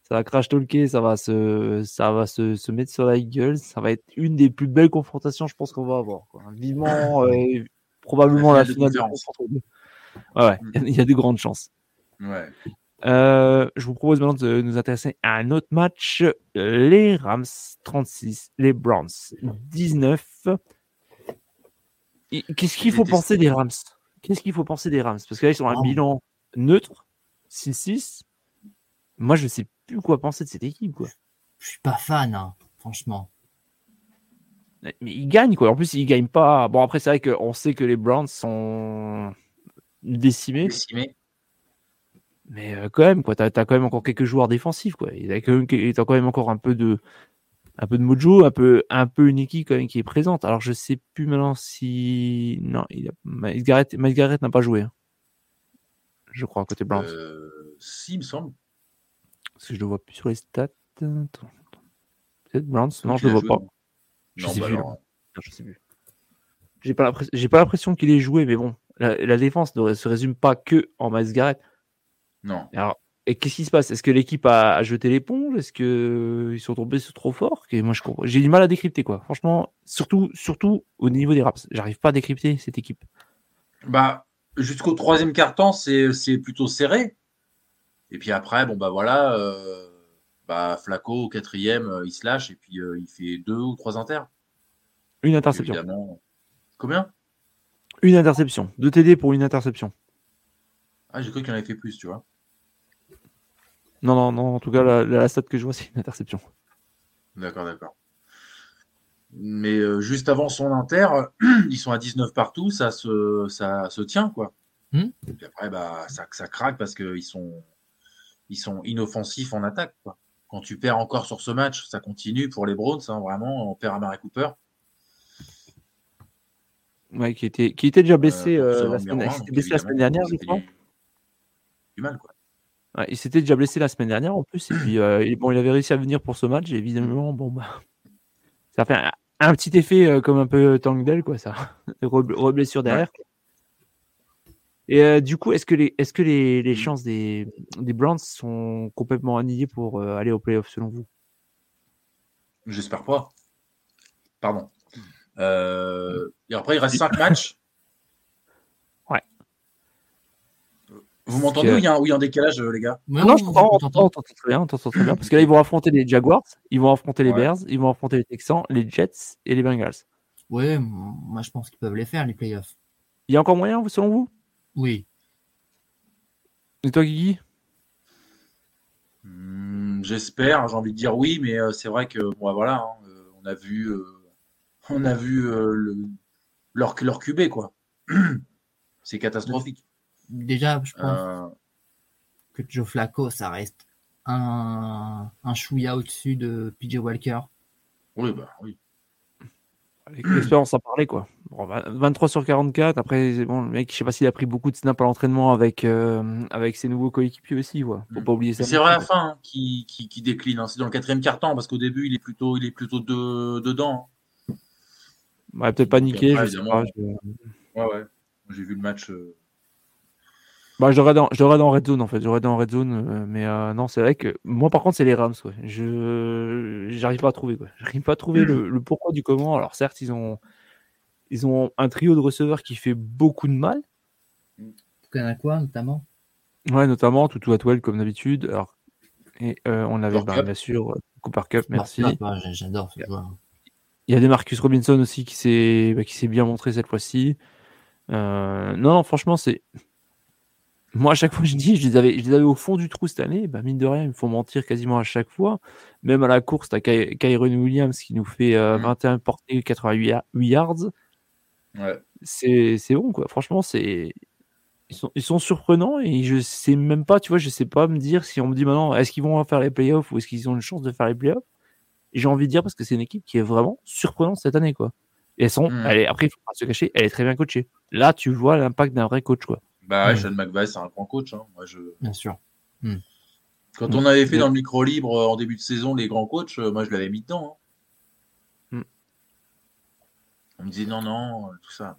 Ça va crash talker, ça va se, ça va se, se, mettre sur la gueule. Ça va être une des plus belles confrontations, je pense qu'on va avoir. Quoi. Vivement, euh, probablement la finale de Ouais, il y a de grandes chances. Ouais. Euh, je vous propose maintenant de nous intéresser à un autre match. Les Rams 36, les Browns 19. Qu'est-ce qu'il faut penser des Rams? Qu'est-ce qu'il faut penser des Rams? Parce que là, ils sont un bilan neutre, 6-6. Moi, je ne sais plus quoi penser de cette équipe. Quoi. Je suis pas fan, hein, franchement. Mais ils gagnent, quoi. En plus, ils gagnent pas. Bon, après, c'est vrai qu'on sait que les Browns sont décimés. Décimés. Mais euh, quand même, quoi, t'as as quand même encore quelques joueurs défensifs, quoi. Il a quand même, quand même encore un peu de, un peu de mojo, un peu, un peu une équipe quand même qui est présente. Alors je sais plus maintenant si, non, il a... Miles Garrett, n'a pas joué, hein. je crois côté Browns. Euh, si, il me semble. Parce que je le vois plus sur les stats. Peut-être Browns. Non, je le vois pas. Je sais, bah plus, je sais plus. J'ai pas l'impression qu'il ait joué, mais bon, la, la, défense ne se résume pas que en Miles Garrett. Non. Alors, et qu'est-ce qui se passe? Est-ce que l'équipe a, jeté l'éponge? Est-ce qu'ils sont tombés trop fort? Moi, je J'ai du mal à décrypter, quoi. Franchement, surtout, surtout au niveau des raps. J'arrive pas à décrypter cette équipe. Bah, jusqu'au troisième quart-temps, c'est plutôt serré. Et puis après, bon, bah voilà, euh, bah, Flaco au quatrième, euh, il se lâche et puis euh, il fait deux ou trois inters. Une interception. Combien? Une interception. Deux TD pour une interception. Ah, j'ai cru qu'il en avait fait plus, tu vois. Non, non, non. En tout cas, la, stat que je vois, c'est une interception. D'accord, d'accord. Mais euh, juste avant son inter, ils sont à 19 partout, ça se, ça se tient, quoi. Hmm. Et puis après, bah, ça, ça craque parce qu'ils sont, ils sont inoffensifs en attaque, quoi. Quand tu perds encore sur ce match, ça continue pour les Browns, hein, vraiment. On perd à Mary Cooper. Ouais, qui était, qui était déjà blessé, euh, euh, la, semaine, blessé la semaine dernière, je crois mal. Quoi. il s'était déjà blessé la semaine dernière en plus. Et puis, euh, bon, il avait réussi à venir pour ce match. évidemment, bon, bah, ça fait un, petit effet euh, comme un peu Tangdell, quoi, ça. Reblessure derrière. Et euh, du coup, est-ce que les, est-ce que les, les chances des, des Browns sont complètement annihilées pour aller au playoff selon vous? J'espère pas. Pardon. et après, il reste 5 matchs. Vous m'entendez ou il y, a un, décalage, euh, les gars? Non, je crois, on t'entend très bien, très bien. Parce que là, ils vont affronter les Jaguars, ils vont affronter les Bears, ils vont affronter les Texans, les Jets et les Bengals. Ouais, moi je pense qu'ils peuvent les faire, les playoffs. Il y a encore moyen, selon vous? Oui. Et toi, Guigui? Hmm, J'espère, j'ai envie de dire oui, mais euh, c'est vrai que bon, voilà, hein, euh, on a vu, on a vu le, leur, leur QB, quoi. c'est catastrophique déjà, je pense euh. que Joe Flacco, ça reste un, un chouïa au-dessus de PJ Walker. Oui, bah oui. l'expérience à parler quoi. 23 sur 44. Après, bon, le mec, je sais pas s'il a pris beaucoup de snaps à l'entraînement avec, euh, avec ses nouveaux coéquipiers aussi. Quoi. Faut mm. pas oublier ça. C'est vrai à la fin hein, qui, qui, décline. Hein. C'est dans le quatrième quart-temps parce qu'au début, il est plutôt, il est plutôt de, dedans. Ouais, peut-être pas niqué. Ouais, ouais. J'ai vu le match. Euh, bah, j'aurais dans, dans Red Zone en fait. J'aurais dans Red Zone, euh, mais euh, non, c'est vrai que moi par contre, c'est les Rams. Ouais. Je j'arrive pas à trouver quoi. J'arrive pas à trouver le, pourquoi du comment. Alors certes, ils ont ils ont un trio de receveurs qui fait beaucoup de mal. a quoi notamment? Ouais, notamment Toutou Atwell comme d'habitude. Alors et euh, on avait bah, bien sûr Cooper Cup, merci. J'adore ce joueur. Il y a des Marcus Robinson aussi qui s'est bah, qui s'est bien montré cette fois-ci. non, non, franchement, c'est moi, à chaque fois, je dis, je les avais, je les avais au fond du trou cette année. Bah, mine de rien, il me faut mentir quasiment à chaque fois. Même à la course, tu as Kyron Williams qui nous fait 21 euh, mmh. portées, 88 yards. Ouais. C'est bon, quoi. Franchement, c'est. Ils sont, ils sont, surprenants et je sais même pas, tu vois, je sais pas me dire si on me dit maintenant, est-ce qu'ils vont faire les playoffs ou est-ce qu'ils ont une chance de faire les playoffs? J'ai envie de dire parce que c'est une équipe qui est vraiment surprenante cette année, quoi. Et elles sont, mmh. elle est, après, il faut pas se cacher, elle est très bien coachée. Là, tu vois l'impact d'un vrai coach, quoi. Bah, Sean McVay, c'est un grand coach. Hein. Moi, je... Bien sûr. Hmm. Quand on avait fait dans le micro libre euh, en début de saison les grands coachs, euh, moi, je l'avais mis dedans. Hein. Hmm. On me disait non, non, euh, tout ça.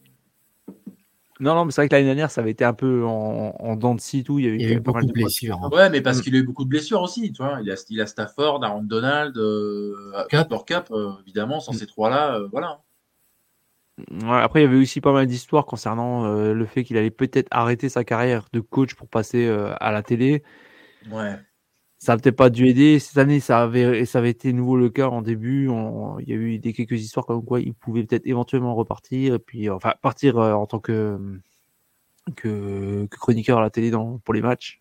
Non, non, mais c'est vrai que l'année dernière, ça avait été un peu en, en dents de scie, tout. Il y, avait eu beaucoup de blessures. Hein. Ouais, mais parce hmm. qu'il a eu beaucoup de blessures aussi. Tu vois. Il, a, il a Stafford, Aaron Donald, euh, Cup, Cup évidemment, sans ces trois-là, voilà après, il y avait aussi pas mal d'histoires concernant euh, le fait qu'il allait peut-être arrêter sa carrière de coach pour passer euh, à la télé. Ouais. Ça n'a peut-être pas dû aider. Cette année, ça avait, ça avait été nouveau le cas en début. il y a eu des, quelques histoires comme quoi il pouvait peut-être éventuellement repartir. Et puis, enfin, partir euh, en tant que, que, chroniqueur à la télé dans, pour les matchs.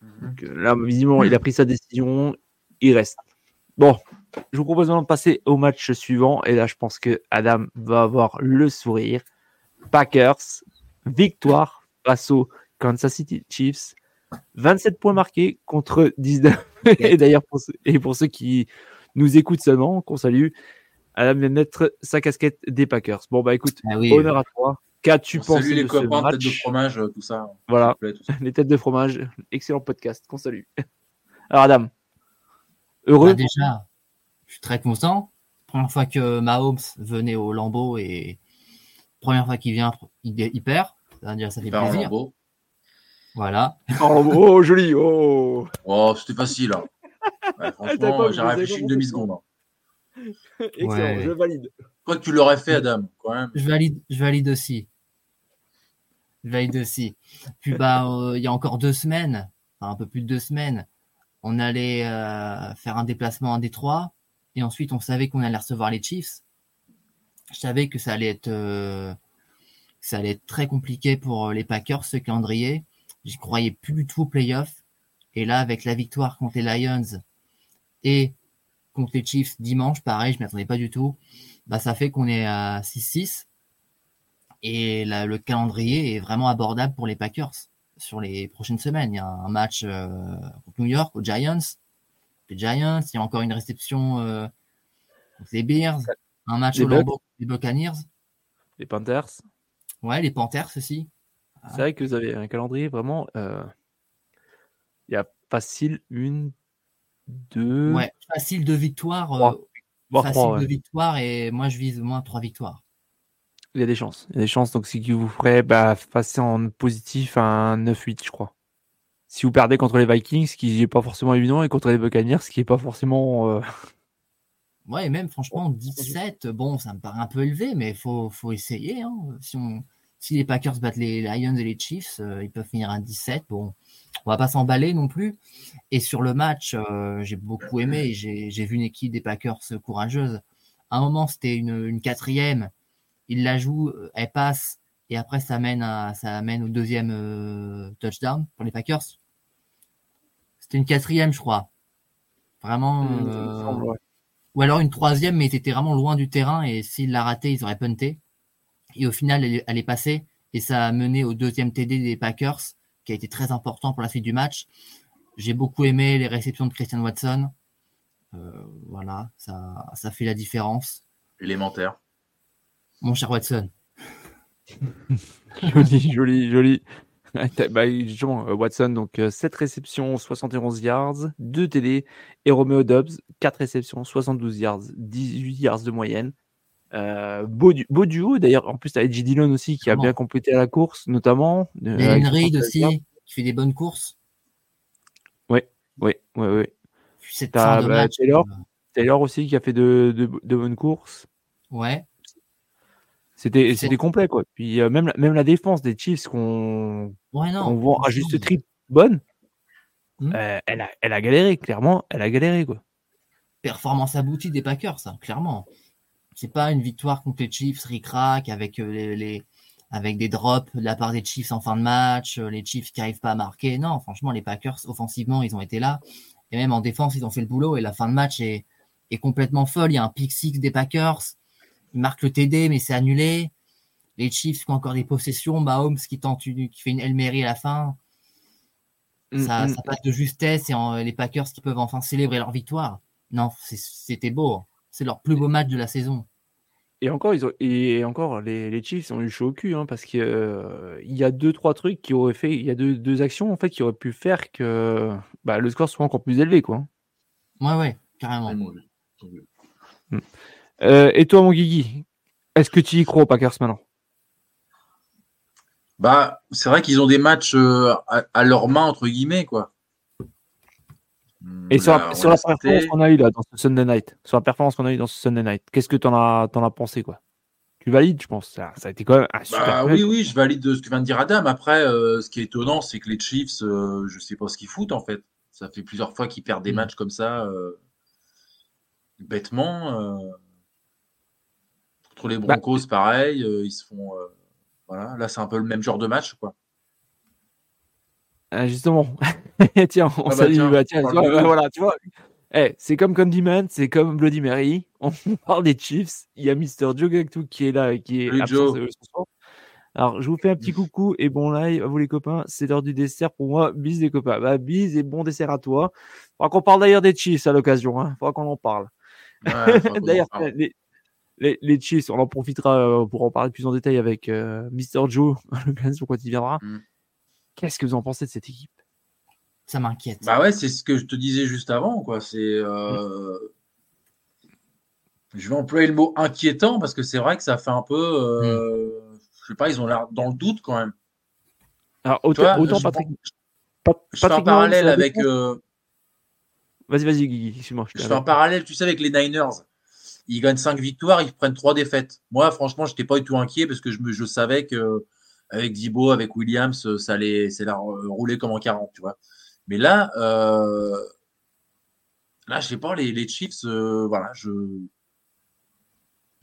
Mhm. là, visiblement, il a pris sa décision. Il reste. Bon, je vous propose de passer au match suivant. Et là, je pense que Adam va avoir le sourire. Packers, victoire face aux Kansas City Chiefs. 27 points marqués contre 19. et d'ailleurs, pour, et pour ceux qui nous écoutent seulement, qu'on salue, Adam vient de mettre sa casquette des Packers. Bon, bah écoute, ah honneur à toi. Qu'as-tu pensé les de copains, match têtes de fromage, tout ça. Voilà, les têtes de fromage. Excellent podcast, qu'on salue. Alors, Adam, heureux bah, Déjà, suis très content. Première fois que Mahomes venait au Lambeau et première fois qu'il vient, il, perd. C'est-à-dire, ça fait plaisir. Voilà. Oh, oh, joli. Oh, oh c'était facile. Hein. franchement, j'ai réfléchi une demi-seconde. Hein. Excellent, je valide. Quoi que tu l'aurais fait, Adam, quand même. Je valide, je valide aussi. Je valide aussi. Puis, bah, euh, il y a encore deux semaines, enfin, un peu plus de deux semaines, on allait euh, faire un déplacement en Détroit et ensuite on savait qu'on allait recevoir les Chiefs. Je savais que ça allait être euh, ça allait être très compliqué pour euh, les Packers ce calendrier. J'y croyais plus du tout aux playoffs. Et là, avec la victoire contre les Lions et contre les Chiefs dimanche, pareil, je m'y attendais pas du tout. Bah, ça fait qu'on est à 6-6 et le calendrier est vraiment abordable pour les Packers sur les prochaines semaines. Il y a un match euh, contre New York aux Giants, les Giants. Il y a encore une réception euh, les Bears, un match au Lambeau les Buccaneers. Les Panthers. Ouais, les Panthers aussi. C'est vrai que vous avez un calendrier vraiment. Euh, il y a facile une, deux. Ouais, facile deux victoires. Euh, facile deux victoires et moi je vise au moins trois victoires. Il y a des chances. Il y a des chances. Donc, si vous ferez bah, passer en positif un 9-8, je crois si vous perdez contre les Vikings, ce qui n'est pas forcément évident, et contre les Buccaneers, ce qui n'est pas forcément. Euh, ouais, même franchement, 17, bon, ça me paraît un peu élevé, mais il faut, faut, essayer. Hein. Si, on, si les Packers battent les Lions et les Chiefs, euh, ils peuvent finir à 17. Bon, on va pas s'emballer non plus. Et sur le match, euh, j'ai beaucoup aimé. J'ai vu une équipe des Packers courageuse. À un moment, c'était une, une, quatrième. Ils la jouent, elle passe, et après, ça mène, à, ça amène au deuxième touchdown pour les Packers. C'était une quatrième, je crois. Vraiment. Mmh, euh, ou alors une troisième, mais c'était vraiment loin du terrain et s'il l'a raté, ils auraient punté. Et au final, elle, est passée et ça a mené au deuxième TD des Packers, qui a été très important pour la suite du match. J'ai beaucoup aimé les réceptions de Christian Watson. Euh, voilà, ça, ça fait la différence. Élémentaire. Mon cher Watson. joli, joli, joli. bah, justement, euh, Watson, donc 7 réceptions, 71 yards, 2 TD. Et Romeo Dobbs, 4 réceptions, 72 yards, 18 yards de moyenne. Euh, beau, beau, duo, d'ailleurs. En plus, tu as Edgy Dillon aussi qui a bien complété la course, notamment. Euh, Reed aussi, qui fait des bonnes courses. Oui, oui, oui. oui. Bah, Taylor, euh, Taylor aussi qui a fait de, de, de bonnes courses. Ouais. C'était, c'était complet, quoi. Puis euh, même, même la défense des Chiefs qu'on, ouais, voit à juste trip bonne, hmm. elle, a, elle a galéré, clairement, elle a galéré, quoi. Performance aboutie des Packers, ça, clairement c'est pas une victoire contre les Chiefs ric-rac avec euh, les, avec des drops de la part des Chiefs en fin de match, euh, les Chiefs qui arrivent pas à marquer. Non, franchement, les Packers offensivement, ils ont été là et même en défense, ils ont fait le boulot et la fin de match est, est complètement folle. Il y a un pick six des Packers, ils marquent le TD mais c'est annulé. Les Chiefs qui ont encore des possessions, Mahomes qui tente qui fait une Mary à la fin. Mm, ça, mm. ça passe de justesse et les Packers qui peuvent enfin célébrer leur victoire. Non, c'était beau. C'est leur plus beau match de la saison. Et encore, ils ont, et encore les, les Chiefs ont eu chaud au cul hein, parce qu'il euh, y a deux, trois trucs qui auraient fait. Il y a deux, deux, actions en fait qui auraient pu faire que bah, le score soit encore plus élevé. Quoi. Ouais, ouais, carrément. Hmm. Euh, et toi, mon Guigui, est-ce que tu y crois aux Packers maintenant? Bah, C'est vrai qu'ils ont des matchs euh, à, à, leur main, entre guillemets. quoi. Et sur, la, performance qu'on a eu là dans ce Sunday Night, sur la performance qu'on a eu dans ce Sunday Night, qu'est-ce que tu en as, en as pensé quoi? Tu valides, je pense. Ça, ça, a été quand même un super. Bah, oui, oui, je valide ce que vient de dire Adam. Après, euh, ce qui est étonnant, c'est que les Chiefs, euh, je sais pas ce qu'ils foutent en fait. Ça fait plusieurs fois qu'ils perdent des mm. matchs comme ça, euh, bêtement. Contre les bah, Broncos, pareil, ils se font. voilà, là, c'est un peu le même genre de match, quoi. Ah, justement, tiens, on ah bah salue. Bah tiens, voilà, tu vois. Eh, c'est comme Condiment, c'est comme Bloody Mary. On parle des Chiefs. Il y a Mister Joe Gactou qui est là qui est absent Alors, je vous fais un petit coucou et bon live à vous les copains. C'est l'heure du dessert pour moi. Bis les copains. Bah, bis et bon dessert à toi. Faudra qu'on parle d'ailleurs des Chiefs à l'occasion. Hein. Faudra qu'on en parle. d'ailleurs, les, les, Chiefs, on en profitera euh, pour en parler plus en détail avec euh, Mister Joe l'occasion quand il viendra. Mm. Qu'est-ce que vous en pensez de cette équipe? Ça m'inquiète. Bah ouais, c'est ce que je te disais juste avant, quoi. C'est. Euh, je vais employer le mot inquiétant parce que c'est vrai que ça fait un peu. Euh... Mm. Je sais pas, ils ont l'air dans le doute quand même. Alors, autant, autant Patrick. je fais un parallèle avec. Euh, vas-y, vas-y, Guigui, excuse-moi. Je, je fais un parallèle, tu sais, avec les Niners. Ils gagnent 5 victoires, ils prennent 3 défaites. Moi, franchement, je n'étais pas du tout inquiet parce que je, savais que avec Dibo, avec Williams, euh, ça allait, là rouler comme en 40, tu vois. Mais là, euh, là, je sais pas, les, les Chiefs, euh, voilà, je,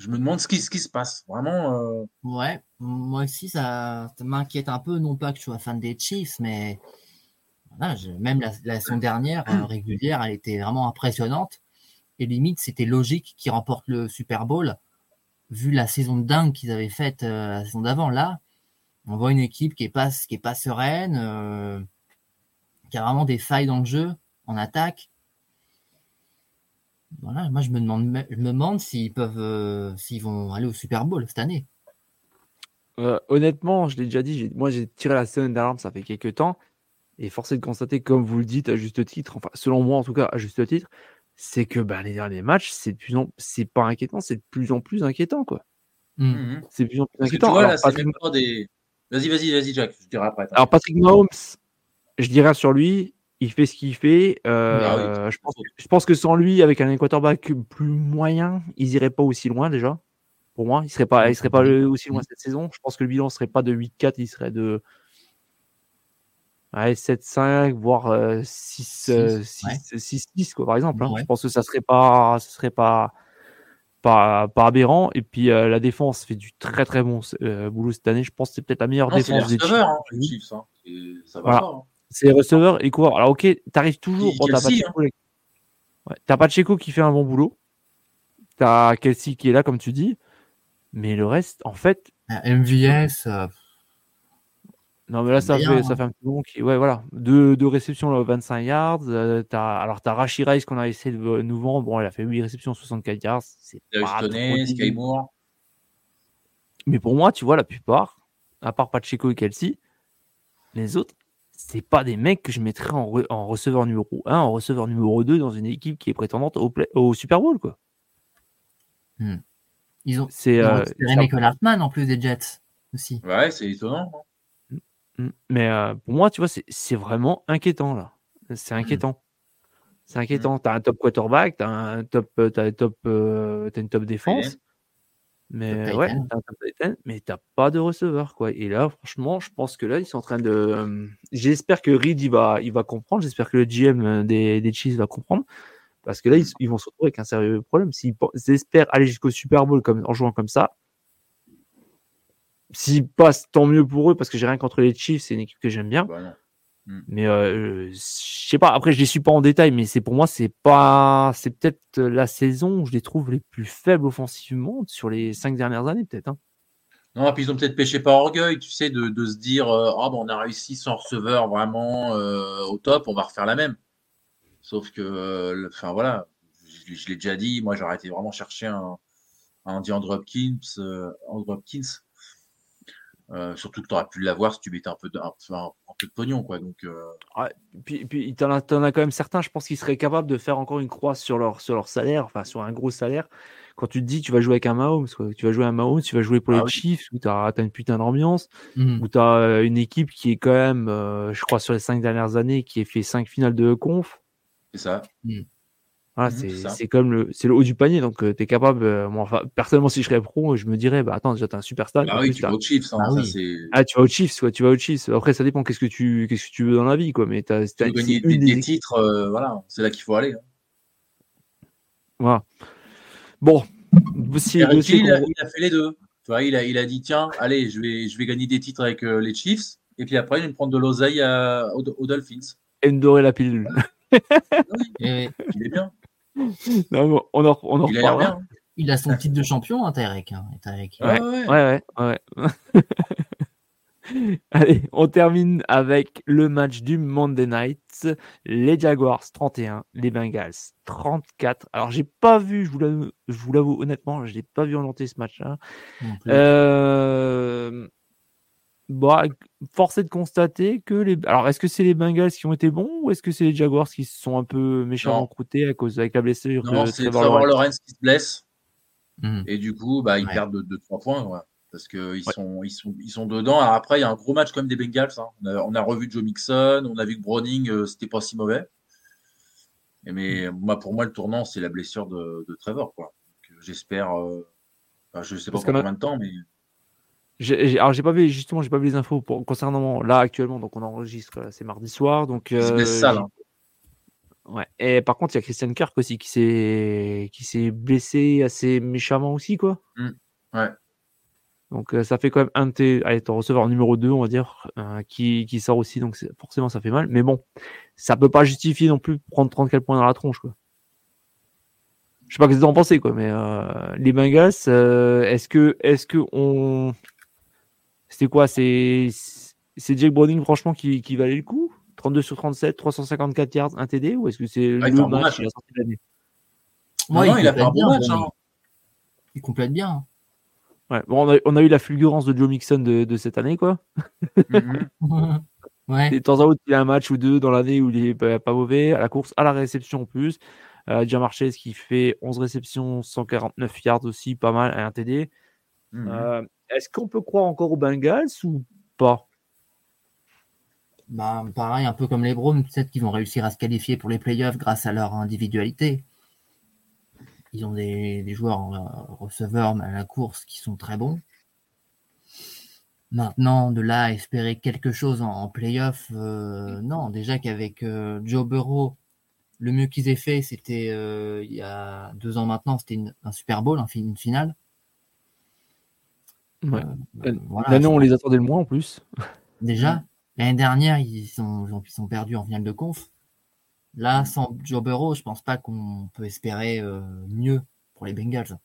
je me demande ce qui, ce qui se passe. Vraiment. Euh... Ouais, moi aussi, ça, m'inquiète un peu. Non pas que je sois fan des Chiefs, mais voilà, je, même la, la saison dernière, euh, régulière, elle était vraiment impressionnante. Et limite, c'était logique qu'ils remportent le Super Bowl, vu la saison de dingue qu'ils avaient faite la saison d'avant. Là, on voit une équipe qui est pas, qui est pas sereine, euh, qui a vraiment des failles dans le jeu, en attaque. Voilà, moi je me demande, je me demande s'ils peuvent, euh, s'ils vont aller au Super Bowl cette année. Euh, honnêtement, je l'ai déjà dit, moi j'ai tiré la semaine d'alarme, ça fait quelques temps, et forcé de constater, comme vous le dites à juste titre, enfin selon moi en tout cas à juste titre, c'est que bah, les derniers matchs, c'est plus en... c'est pas inquiétant, c'est de plus en plus inquiétant quoi. Mmh. C'est de plus en plus inquiétant. des Vas-y, vas-y, vas-y, Jack, je dirai après. Alors, Patrick Mahomes, je dirais sur lui, il fait ce qu'il fait. Euh, ah je, pense, que sans lui, avec un quarterback plus moyen, ils n'iraient pas aussi loin déjà. Pour moi, il ne serait pas, il serait pas aussi loin cette saison. Je pense que le bilan ne serait pas de 8-4, il serait de 7-5, voire 6-6, euh, quoi, par exemple. Hein. Je pense que ça serait pas, ça serait pas, pas, aberrant. Et puis euh, la défense fait du très très bon euh, boulot cette année. Je pense que c'est peut-être la meilleure défense des Chiefs. Hein, Chiefs hein. voilà. C'est receveur et coureur. Alors ok, t'arrives toujours. Bon, t'as pas, pas de Checo qui fait un bon boulot. T'as Kelsey qui est là comme tu dis. Mais le reste, en fait. MVS. Non, mais là, ça fait, ça fait un petit moment. Ouais, voilà. Deux, deux réceptions, là, 25 yards. Euh, as... Alors, tu as Rashi Rice qu'on a essayé de nous vendre. Bon, il a fait 8 réceptions, 64 yards. C'est. Mais pour moi, tu vois, la plupart, à part Pacheco et Kelsey, les autres, c'est pas des mecs que je mettrais en, receveur numéro 1, en receveur numéro 2 dans une équipe qui est prétendante au, au Super Bowl. Quoi. Hmm. Ils ont, c'est, euh, Michael Hartman en plus des Jets aussi. Ouais, c'est étonnant. Hmm. Mais euh, pour moi, tu vois, c'est, vraiment inquiétant là. C'est inquiétant. C'est inquiétant. Tu as un top quarterback, tu as un top, as top, euh, as une top défense. Mais ouais, mais t'as pas de receveur quoi. Et là, franchement, je pense que là, ils sont en train de. Euh, j'espère que Reed il va, il va comprendre. J'espère que le GM des, des Chiefs va comprendre. Parce que là, ils, vont se retrouver avec un sérieux problème. S'ils espèrent aller jusqu'au Super Bowl comme, en jouant comme ça, s'ils passent, tant mieux pour eux, parce que j'ai rien contre les Chiefs, c'est une équipe que j'aime bien. Bah Mm. Mais euh, je sais pas. Après, je les suis pas en détail, mais c'est pour moi, c'est pas, c'est peut-être la saison où je les trouve les plus faibles offensivement sur les cinq dernières années, peut-être. Hein. Non, puis ils ont peut-être péché par orgueil, tu sais, de, de se dire, euh, ah bon, on a réussi sans receveur vraiment euh, au top, on va refaire la même. Sauf que, enfin voilà, je, l'ai déjà dit, moi j'aurais été vraiment chercher un, un DeAndre Hopkins, Andrew Hopkins euh, surtout que tu aurais pu l'avoir si tu mettais un peu de, un, peu de pognon. Quoi. Donc, euh... puis, puis tu en, as quand même certains, je pense qu'ils seraient capables de faire encore une croix sur leur, sur leur salaire, enfin sur un gros salaire. Quand tu te dis tu vas jouer avec un Mahomes, tu vas jouer un Mahomes, tu vas jouer pour ah les Chiefs, où tu as, une putain d'ambiance, mmh. où tu as euh, une équipe qui est quand même, je crois, sur les cinq dernières années, qui a fait cinq finales de conf. C'est ça. Mmh. Ah, mmh, c'est comme le, le haut du panier, donc euh, tu es capable. Euh, moi, enfin, personnellement, si je serais pro, je me dirais, bah attends, déjà t'es un superstar. Ah oui, tu vas au Chiefs. Hein, ah, oui. ah, tu vas au Chiefs, quoi, tu vas au Chiefs. Après, ça dépend qu'est-ce que tu, qu'est-ce que tu veux dans la vie, quoi. Mais t'as, gagner des, des titres, euh, voilà, c'est là qu'il faut aller. Hein. Voilà. Bon, si, il, a, il, a, fait les deux. Tu vois, il a, il a dit, tiens, allez, je vais, je vais gagner des titres avec les Chiefs, et puis après, il va me prendre de l'oseille aux, aux, Dolphins. Et me dorer la pilule. oui, il est bien non, on en, on il, a bien. il a son titre de champion, hein, Tarek. Hein, ouais, ouais, ouais. Allez, on termine avec le match du Monday Night. Les Jaguars 31, les Bengals 34. Alors, j'ai pas vu, je vous l'avoue honnêtement, je n'ai pas vu en ce match-là. Euh, bah, force est de constater que les. Alors, est-ce que c'est les Bengals qui ont été bons ou est-ce que c'est les Jaguars qui se sont un peu méchamment croûtés à cause avec la blessure Non, c'est Trevor Lawrence? Qui se blesse. Mmh. Et du coup, bah, ils perdent de, 2-3 points. parce qu'ils sont, ils sont, ils sont dedans. Alors après, il y a un gros match comme des Bengals. Hein. On, a, revu Joe Mixon, on a vu que Browning, euh, c'était pas si mauvais. mais mmh. moi, pour moi, le tournant, c'est la blessure de, Trevor. J'espère. Euh, je ne sais pas combien de temps, mais alors j'ai pas vu justement j'ai pas vu les infos pour, concernant là actuellement donc on enregistre c'est mardi soir donc c'est euh, ça là. Ouais. Et par contre il y a Christian Kirk aussi qui s'est qui s'est blessé assez méchamment aussi quoi. Mmh. Ouais. Donc euh, ça fait quand même un de tes allez, ton receveur numéro 2 on va dire euh, qui, qui, sort aussi donc forcément ça fait mal mais bon ça peut pas justifier non plus prendre 34 points dans la tronche quoi. Je sais pas ce que vous en pensez quoi mais les Bengals est-ce que est-ce que on c'était quoi C'est Jake Browning, franchement, qui, qui valait le coup? 32 sur 37, 354 yards, un TD Ou est-ce que c'est ah, le match, de l'année? Moi, il, a fait un bon match. Hein. Il complète bien. Ouais, bon, on, a, eu la fulgurance de Joe Mixon de, cette année, quoi. Mhm. ouais. de temps en temps, il y a un match ou deux dans l'année où il est pas, mauvais, à la course, à la réception en plus. Euh, ce qui fait 11 réceptions, 149 yards aussi, pas mal, un TD. Mhm. Euh, est-ce qu'on peut croire encore aux Bengals ou pas? Bah, Pareil, un peu comme les Browns, peut-être qu'ils vont réussir à se qualifier pour les playoffs grâce à leur individualité. Ils ont des, joueurs receveurs à la course qui sont très bons. Maintenant, de là à espérer quelque chose en, playoff, euh, non. Déjà qu'avec euh, Joe Burrow, le mieux qu'ils aient fait, c'était euh, il y a deux ans maintenant, c'était un Super Bowl, une finale. Ouais. Euh, L'année, on les attendait le moins en plus. Déjà, l'année dernière, ils sont, ils sont perdus en finale de conf. Là, sans Joe Burrow, je pense pas qu'on peut espérer euh, mieux pour les Bengals.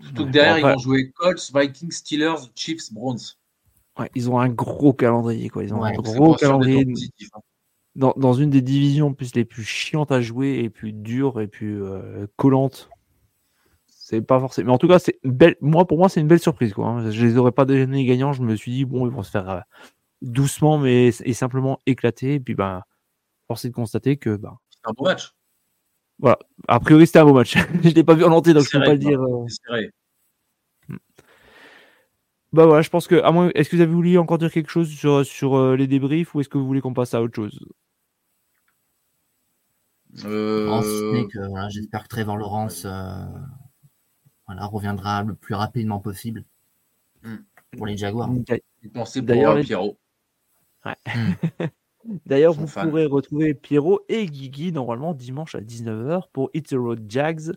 Surtout que derrière, ils vont jouer Colts, Vikings, Steelers, Chiefs, Browns. Ouais, ils ont un gros calendrier. Quoi. Ils ont un gros calendrier. Hein. Dans, dans, une des divisions plus les plus chiantes à jouer et plus dures et plus euh, collantes c'est pas forcément. Mais en tout cas, c'est belle. Moi, pour moi, c'est une belle surprise. Quoi. Hein. Je les aurais pas déjeuné gagnants. Je me suis dit bon, ils vont se faire euh, doucement, mais et simplement éclater. Et puis, ben, force est de constater que. Ben, c'est un beau match. Voilà. A priori, c'était un beau match. je l'ai pas vu en entier, donc je peux pas le dire. Euh... Bah voilà, je pense que. À moins, est-ce que vous avez voulu encore dire quelque chose sur, sur euh, les débriefs ou est-ce que vous voulez qu'on passe à autre chose? Euh... J'espère que Trevor Lawrence euh, voilà, reviendra le plus rapidement possible hmm. pour les Jaguars. D'ailleurs, Pierrot. Ouais. Hmm. D'ailleurs, vous pourrez retrouver Pierrot et Guigui normalement dimanche à 19h pour Hit the Road Jags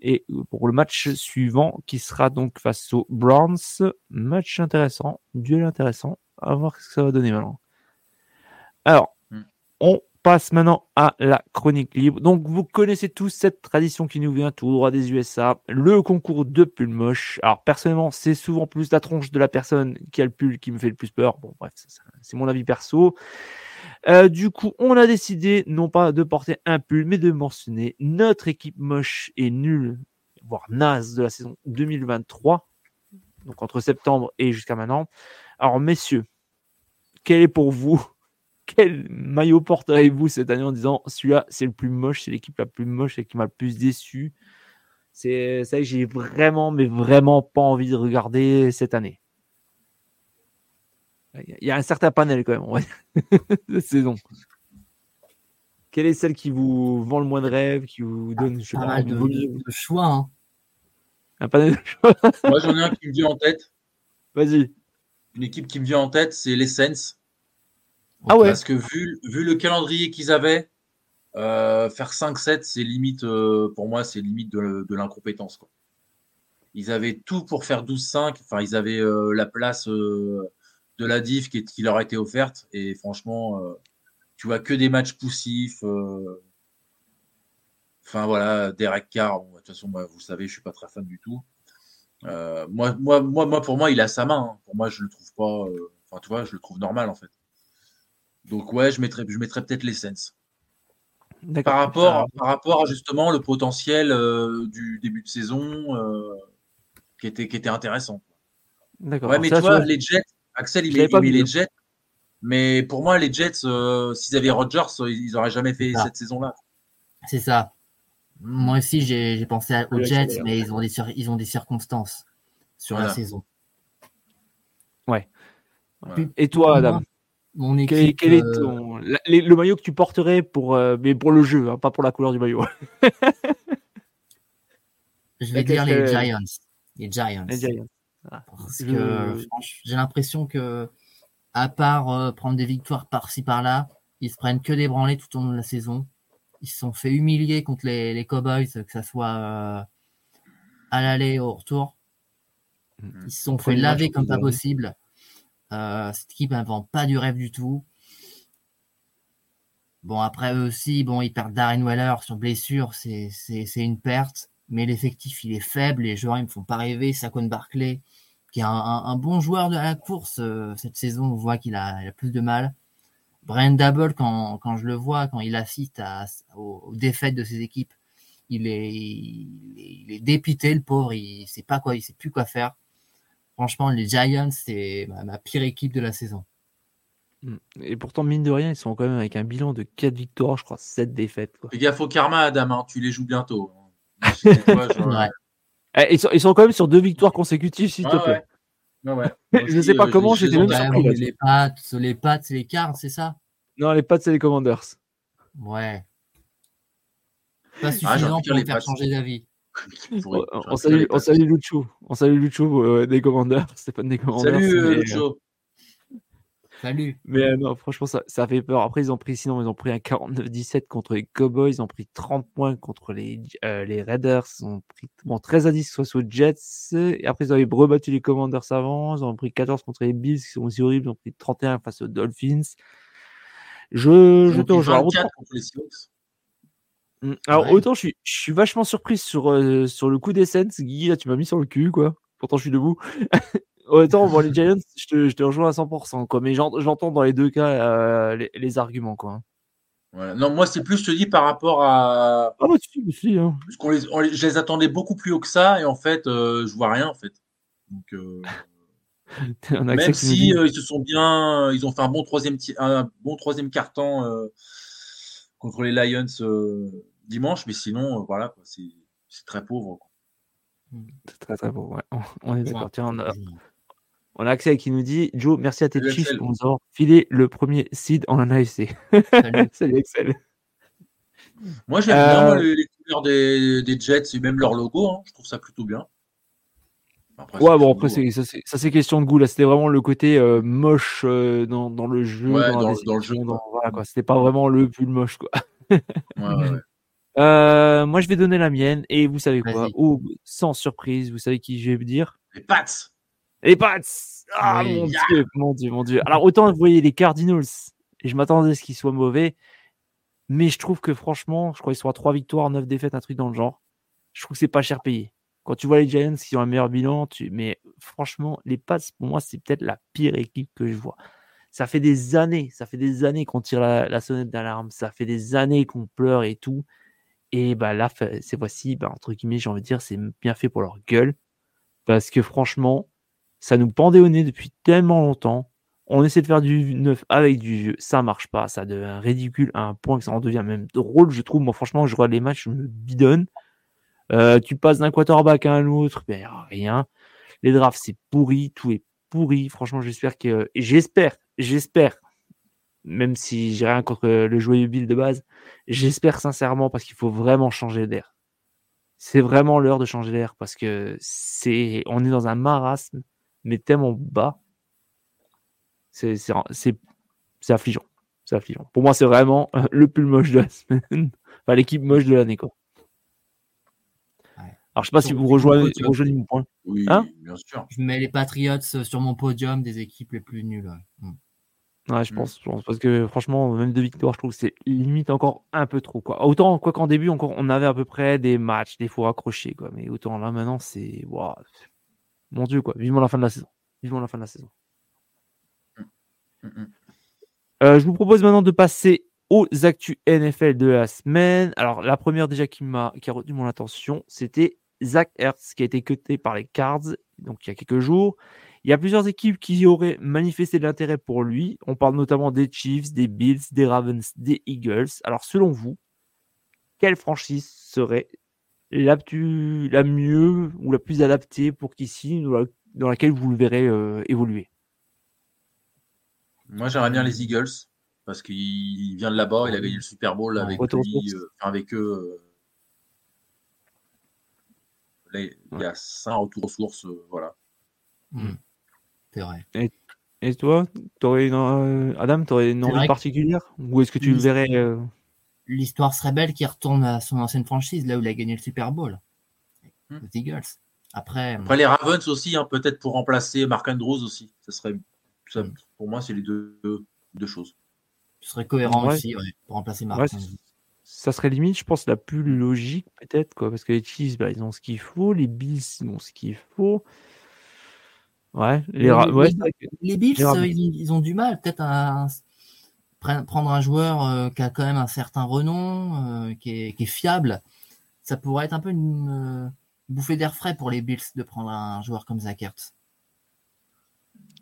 et pour le match suivant qui sera donc face aux Browns. Match intéressant, duel intéressant. À voir ce que ça va donner maintenant. Alors, on passe maintenant à la chronique libre. Donc, vous connaissez tous cette tradition qui nous vient tout droit des USA, le concours de pull moche. Alors, personnellement, c'est souvent plus la tronche de la personne qui a le pull qui me fait le plus peur. Bon, bref, c'est mon avis perso. Euh, du coup, on a décidé non pas de porter un pull, mais de mentionner notre équipe moche et nulle, voire naze de la saison 2023, donc entre septembre et jusqu'à maintenant. Alors, messieurs, quel est pour vous, quel maillot porterez-vous cette année en disant celui-là, c'est le plus moche, c'est l'équipe la plus moche et qui m'a le plus déçu C'est ça que j'ai vraiment, mais vraiment pas envie de regarder cette année. Il y a un certain panel quand même de saison. Quelle est celle qui vous vend le moins de rêves, qui vous donne je sais pas, de, de, choix hein. Un panel de choix. Moi j'en ai un qui me vient en tête. Vas-y. Une équipe qui me vient en tête, c'est l'Essence. Ah ouais. Parce que vu, vu le calendrier qu'ils avaient, euh, faire 5-7, c'est limite, euh, pour moi, c'est limite de, de l'incompétence. Ils avaient tout pour faire 12-5. Enfin, ils avaient euh, la place de la diff qui, qui, leur a été offerte. Et franchement, tu vois que des matchs poussifs. Enfin voilà, Derek Carr, de toute façon, moi, vous savez, je suis pas très fan du tout. Moi, moi, moi, moi, pour moi, il a sa main. Hein. Pour moi, je le trouve pas. Enfin, tu vois, je le trouve normal en fait. Donc ouais, je mettrais, je mettrais peut-être l'essence. Par rapport, par rapport à justement le potentiel du début de saison qui était, qui était intéressant. D'accord. Ouais, mais tu vois, les Jets, Axel, il, est, les Jets. Mais pour moi, les Jets, euh, s'ils avaient Rodgers, ils n'auraient jamais fait cette saison-là. C'est ça. Moi aussi, j'ai pensé aux Jets, mais ils ont, des ils ont des circonstances sur la saison. Ouais. Et toi, Adam? Mon équipe, quel, est euh, ton... le maillot que tu porterais pour, euh, mais pour le jeu, hein, pas pour la couleur du maillot Je vais dire les Giants. Les Giants. Les Giants. Parce que j'ai l'impression que, à part euh, prendre des victoires par-ci par-là, ils se prennent que des branlées tout au long de la saison. Ils se sont fait humilier contre les, les Cowboys, que ce soit euh, à l'aller ou au retour. Ils se sont fait laver comme pas possible. Euh, cette équipe n'invente pas du rêve du tout. Bon, après eux aussi, bon, ils perdent Darren Weller sur blessure, c'est une perte mais l'effectif il est faible, les joueurs ils me font pas rêver. Saquon Barclay, qui est un, bon joueur de la course euh, cette saison, on voit qu'il a, plus de mal. Brian Double, quand, je le vois, quand il assiste aux, défaites de ses équipes, il est, dépité, le pauvre, il sait pas sait plus quoi faire. Franchement, les Giants, c'est ma, pire équipe de la saison. Hmm. Et pourtant, mine de rien, ils sont quand même avec un bilan de 4 victoires, je crois, 7 défaites. Quoi. Fais gaffe au karma, Adam, hein, tu les joues bientôt. Eh, ils, sont, ils, sont, quand même sur deux victoires consécutives, s'il te plaît. je ne sais pas comment, j'étais même surpris. Les pattes, les pattes, c'est les cartes, c'est ça? Non, les pattes, c'est les commanders. Ouais. Pas ah, suffisant pour les faire changer d'avis. On, salue, on salue Lucho. On salue Lucho euh, des commanders. pas des commanders. Salut Lucho. Salut. Mais euh, non, franchement, ça, ça, fait peur. Après, ils ont pris, sinon, ils ont pris un 49-17 contre les Cowboys. Ils ont pris 30 points contre les, euh, les Raiders. Ils ont pris bon, 13 à 10 face aux Jets. Et après, ils avaient rebattu les Commanders avant. Ils ont pris 14 contre les Bills, qui sont aussi horribles. Ils ont pris 31 face aux Dolphins. Je, je te rejoins. Mmh, alors, autant je suis, je suis vachement surpris sur, euh, sur le coup des Saints. Guy, là, tu m'as mis sur le cul, quoi. Pourtant, je suis debout. Autant, bon, les Giants, je te, je te, rejoins à 100%, quoi. Mais j'entends dans les deux cas euh, les, les, arguments, quoi. Non, moi, c'est plus, je te dis, par rapport à. Ah, bah, si, aussi. Hein. les, je les attendais beaucoup plus haut que ça, et en fait, euh, je vois rien, en fait. Donc, même si ils se sont bien. Ils ont fait un bon troisième, un bon troisième carton contre les Lions dimanche, mais sinon, voilà, c'est très pauvre. C'est très, très pauvre, ouais. On est d'accord. Tiens, on a. On a accès qui nous dit Joe, merci à tes chiffres pour nous avoir filé le premier seed en AFC. Salut. Salut Excel. Moi, j'aime bien euh, les, couleurs des, Jets et même leur logo. Hein. Je trouve ça plutôt bien. Ouais, bon, après, hein. ça, c'est question de goût. Là, c'était vraiment le côté euh, moche euh, dans, le jeu. dans, le jeu. C'était pas vraiment le plus moche, quoi. moi, je vais donner la mienne. Et vous savez quoi? Oh, Sans surprise, vous savez qui je vais dire? Les Pats les Pats Ah mon dieu, mon dieu, mon dieu. Alors autant vous voyez les Cardinals, et je m'attendais à ce qu'ils soient mauvais, mais je trouve que franchement, je crois qu'ils sont à 3 victoires, 9 défaites, un truc dans le genre. Je trouve que c'est pas cher payé. Quand tu vois les Giants qui ont un meilleur bilan, mais franchement, les Pats, pour moi, c'est peut-être la pire équipe que je vois. Ça fait des années, ça fait des années qu'on tire la, sonnette d'alarme, ça fait des années qu'on pleure et tout. Et bah là, ces fois-ci, bah, entre guillemets, j'ai envie de dire, c'est bien fait pour leur gueule. Parce que franchement, ça nous pendait au nez depuis tellement longtemps. On essaie de faire du neuf avec du vieux, ça marche pas, ça devient ridicule à un point que ça en devient même drôle, je trouve. Moi, franchement, je vois les matchs, je me bidonne. Euh, tu passes d'un quarterback à un autre, ben rien. Les drafts, c'est pourri, tout est pourri. Franchement, j'espère que. j'espère, j'espère, même si j'ai rien contre le joyeux Bill de base, j'espère sincèrement parce qu'il faut vraiment changer d'air. C'est vraiment l'heure de changer d'air parce que c'est. On est dans un marasme mais tellement bas. C'est affligeant. C'est affligeant. Pour moi, c'est vraiment le plus moche de la semaine. enfin, l'équipe moche de l'année, quoi. Alors, je sais pas si vous rejoignez, mon point. Oui, hein bien sûr. Je mets les Patriots sur mon podium des équipes les plus nulles. Ouais, mm. je, pense, Parce que franchement, même de victoire, je trouve que c'est limite encore un peu trop. Quoi. Autant, quoi qu'en début, encore, on avait à peu près des matchs, des faux raccrochés. Quoi. Mais autant là, maintenant, c'est. Mon Dieu, quoi. Vivement la fin de la saison. Vivement la fin de la saison. Euh, je vous propose maintenant de passer aux actus NFL de la semaine. Alors, la première déjà qui m'a qui a retenu mon attention, c'était Zach Hertz qui a été cuté par les Cards donc il y a quelques jours. Il y a plusieurs équipes qui auraient manifesté de l'intérêt pour lui. On parle notamment des Chiefs, des Bills, des Ravens, des Eagles. Alors, selon vous, quelle franchise serait la, plus, la mieux ou la plus adaptée pour qu'ici, dans laquelle vous le verrez euh, évoluer? Moi, j'aimerais bien les Eagles parce qu'il vient de là-bas, il a gagné le Super Bowl avec, euh, avec eux. Euh, il y a ça retour aux sources, voilà. Hmm. C'est vrai. Et, toi, aurais une, Adam, tu aurais une envie particulière? Ou est-ce que tu le verrais l'histoire serait belle qu'il retourne à son ancienne franchise, là où il a gagné le Super Bowl. Hmm. Les Eagles. Après, Après les Ravens aussi, hein, peut-être pour remplacer Mark Andrews aussi. Ça serait, pour moi, c'est les deux, deux, choses. Ce serait cohérent aussi pour remplacer Mark Andrews. Ça serait limite, je pense, la plus logique peut-être, quoi, parce que les Chiefs, bah, ils ont ce qu'il faut, les Bills, ils ont ce qu'il faut. Ouais, les, les, Bills, ils, ont du mal. Peut-être à prendre un joueur euh, qui a quand même un certain renom, euh, qui, est, fiable, ça pourrait être un peu une euh, bouffée d'air frais pour les Bills de prendre un joueur comme Zach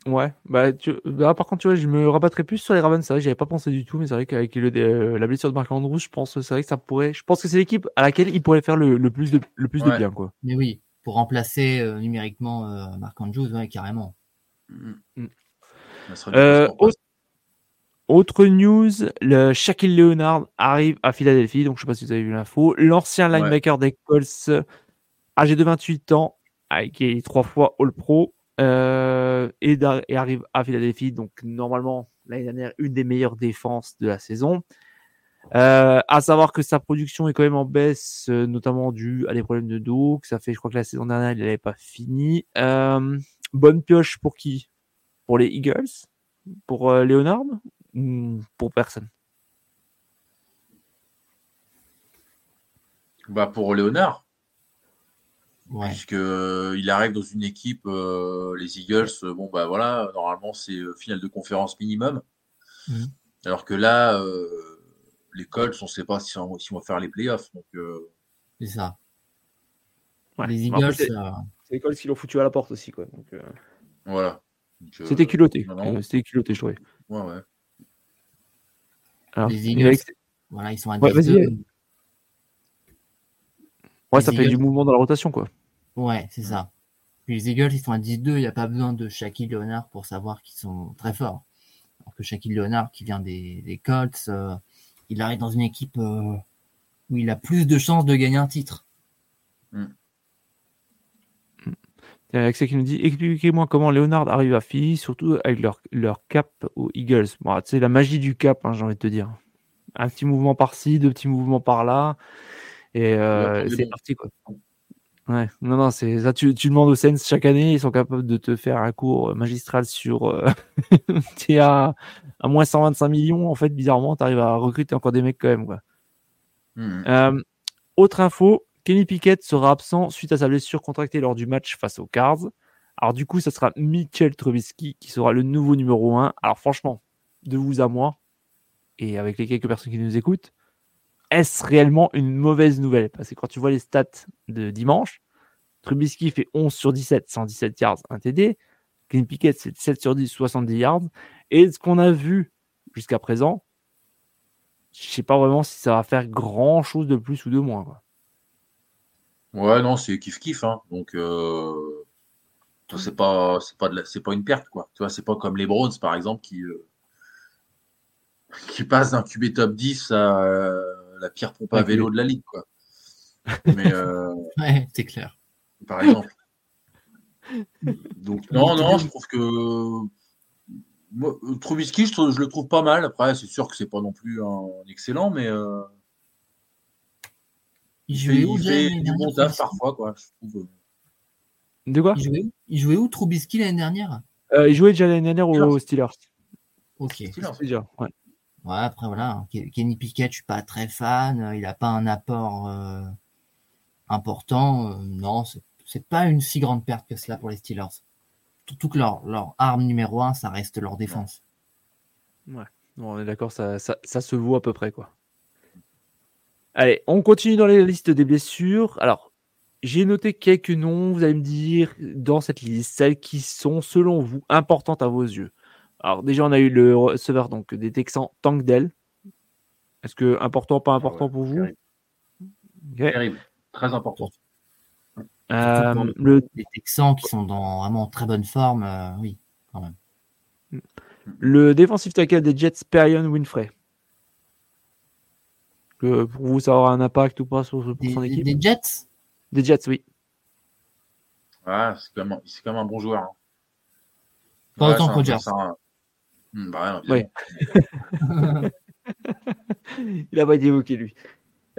Ouais, bah, bah, par contre, tu vois, je me rabattrais plus sur les Ravens. C'est vrai que j'avais pas pensé du tout, mais c'est vrai qu'avec la blessure de Marc Andrews, je pense, c'est vrai que ça pourrait. Je pense que c'est l'équipe à laquelle il pourrait faire le, plus de le plus de bien, quoi. Mais oui, pour remplacer numériquement Marc Andrews, ouais, carrément. Mm. Mm. Autre news, le Shaquille Leonard arrive à Philadelphie, donc je ne sais pas si vous avez vu l'info. L'ancien linebacker des Colts, âgé de 28 ans, qui est trois fois All Pro, euh, et, arrive à Philadelphie, donc normalement l'année dernière une des meilleures défenses de la saison. Euh, à savoir que sa production est quand même en baisse, euh, notamment dû à des problèmes de dos. Que ça fait, je crois que la saison dernière, il n'avait pas fini. bonne pioche pour qui? Pour les Eagles? Pour Leonard? Pour personne? Bah Pour Léonard. Ouais. Puisque euh, il arrive dans une équipe, euh, les Eagles, euh, bon bah voilà, normalement c'est finale de conférence minimum. Mmh. Alors que là, les Colts, on ne sait pas s'ils vont faire les playoffs. C'est ça. Les Eagles. C'est les Colts qui l'ont foutu à la porte aussi. Quoi. Donc, Voilà. C'était culotté. C'était culotté, je trouvais. Ouais, ouais. Alors, les Eagles, voilà, ils sont à ouais, Ouais, ça fait du mouvement dans la rotation, quoi. Ouais, c'est ça. les Eagles, ils sont à 10-2, il n'y a pas besoin de Shaquille Leonard pour savoir qu'ils sont très forts. Alors que Shaquille Leonard, qui vient des, Colts, euh, il arrive dans une équipe euh, où il a plus de chances de gagner un titre. Mm. Il y a Axel qui nous dit Expliquez-moi comment Leonard arrive à Philly, surtout avec leur, leur cap aux Eagles. Bon, c'est la magie du cap, hein, j'ai envie de te dire. Un petit mouvement par-ci, deux petits mouvements par-là. Et euh, c'est parti, quoi. Ouais, non, non, c'est ça. Tu, tu, demandes aux Sens chaque année, ils sont capables de te faire un cours magistral sur. Euh, tu es à, à, moins 125 millions, en fait, bizarrement, tu arrives à recruter encore des mecs quand même, quoi. Mmh. Euh, autre info, Kenny Pickett sera absent suite à sa blessure contractée lors du match face aux Cards. Alors, du coup, ça sera Mitchell Trubisky qui sera le nouveau numéro 1. Alors, franchement, de vous à moi, et avec les quelques personnes qui nous écoutent, est-ce réellement une mauvaise nouvelle? Parce que quand tu vois les stats de dimanche, Trubisky fait 11 sur 17, 117 yards, un TD. Kenny Pickett, c'est 7 sur 10, 70 yards. Et ce qu'on a vu jusqu'à présent, je sais pas vraiment si ça va faire grand chose de plus ou de moins. Ouais, non, c'est kiff-kiff. Hein. Donc, euh, c'est pas, pas, c'est pas une perte. quoi. Tu vois, c'est pas comme les Browns, par exemple, qui, euh, qui passent d'un QB top 10 à la pire pompe à vélo de la ligue, quoi. Mais euh, ouais, c'est clair. Par exemple. Donc non, non, je trouve que moi, Trubisky, je, le trouve pas mal. Après, c'est sûr que c'est pas non plus un, excellent, mais euh... il, jouait où, fait du montage parfois, quoi. Je trouve. Euh. De quoi? Il jouait, où, il jouait où Trubisky l'année dernière? Euh, Il jouait déjà l'année dernière aux Steelers. Ok. Steelers, déjà, ouais. Ouais, après, voilà, Kenny Pickett, je suis pas très fan. Euh, il n'a pas un apport euh, important. Euh, non, c'est pas une si grande perte que cela pour les Steelers. Surtout que leur, arme numéro un, ça reste leur défense. Ouais, on est d'accord, ça, se vaut à peu près, quoi. Allez, on continue dans les listes des blessures. Alors, j'ai noté quelques noms, vous allez me dire, dans cette liste, celles qui sont, selon vous, importantes à vos yeux. Alors déjà, on a eu le receveur donc, des Texans, Tank Dell. Est-ce que important, pas important pour vous? terrible. très important. Euh, le... Les Texans qui sont dans vraiment très bonne forme, euh, oui, quand même. Le défensif tackle des Jets, Perion Winfrey. Que pour vous, ça aura un impact ou pas sur, son équipe? Des Jets? Des Jets, oui. c'est quand, même un bon joueur. Hein. Pas autant que Rogers. Hmm, bah, Il a pas été évoqué, lui.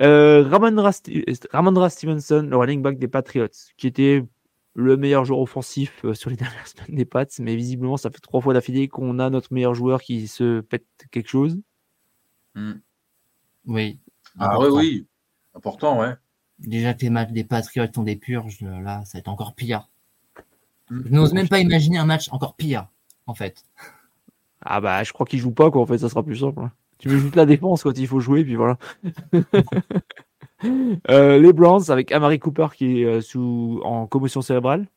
Euh, Ramondra, Stevenson, le running back des Patriots, qui était le meilleur joueur offensif euh, sur les dernières semaines des Pats, mais visiblement, ça fait trois fois d'affilée qu'on a notre meilleur joueur qui se pète quelque chose. Hmm. Oui. Ah oui, oui. Important, ouais. Déjà que les matchs des Patriots sont des purges, là, ça va être encore pire. Hmm. Je n'ose même pas imaginer un match encore pire, en fait. Ah bah je crois qu'il joue pas quoi en fait ça sera plus simple. Hein. Tu veux juste la défense quand il faut jouer puis voilà. euh, les Browns avec Amari Cooper qui est euh, sous en commotion cérébrale.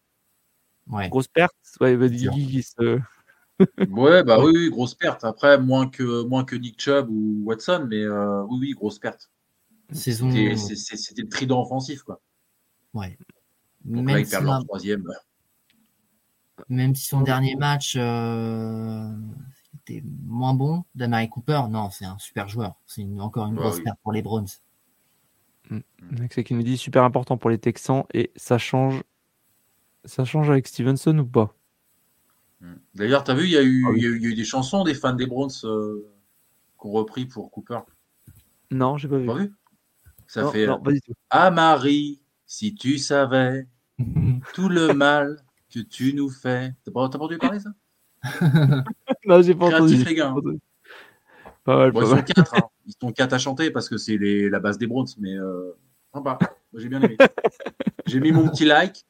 Ouais. Grosse perte. Ouais, bah, ouais bah oui, oui, grosse perte. Après moins que moins que Nick Chubb ou Watson mais euh, oui oui grosse perte. Saison... C'était le trident offensif quoi. Ouais. Donc Même là, ils perdent leur troisième. Même si son dernier match euh, était moins bon, Damari Cooper, non, c'est un super joueur. C'est encore une grosse perte pour les Browns. Mm. C'est qui nous dit super important pour les Texans et ça change, ça change avec Stevenson ou pas? Mm. D'ailleurs, tu as vu, il y, a eu, ah y, a eu des chansons des fans des Browns euh, qu'on repris pour Cooper. Non, j'ai pas vu. Pas vu? Ça fait non, Ah Marie, si tu savais tout le mal que tu nous fais. T'as pas, entendu parler ça? Non, j'ai pas entendu. les gars. Hein. Pas mal, bon, ils, Sont quatre, hein. ils sont quatre à chanter parce que c'est la base des Browns, mais euh, sympa. J'ai bien aimé. j'ai mis mon petit like.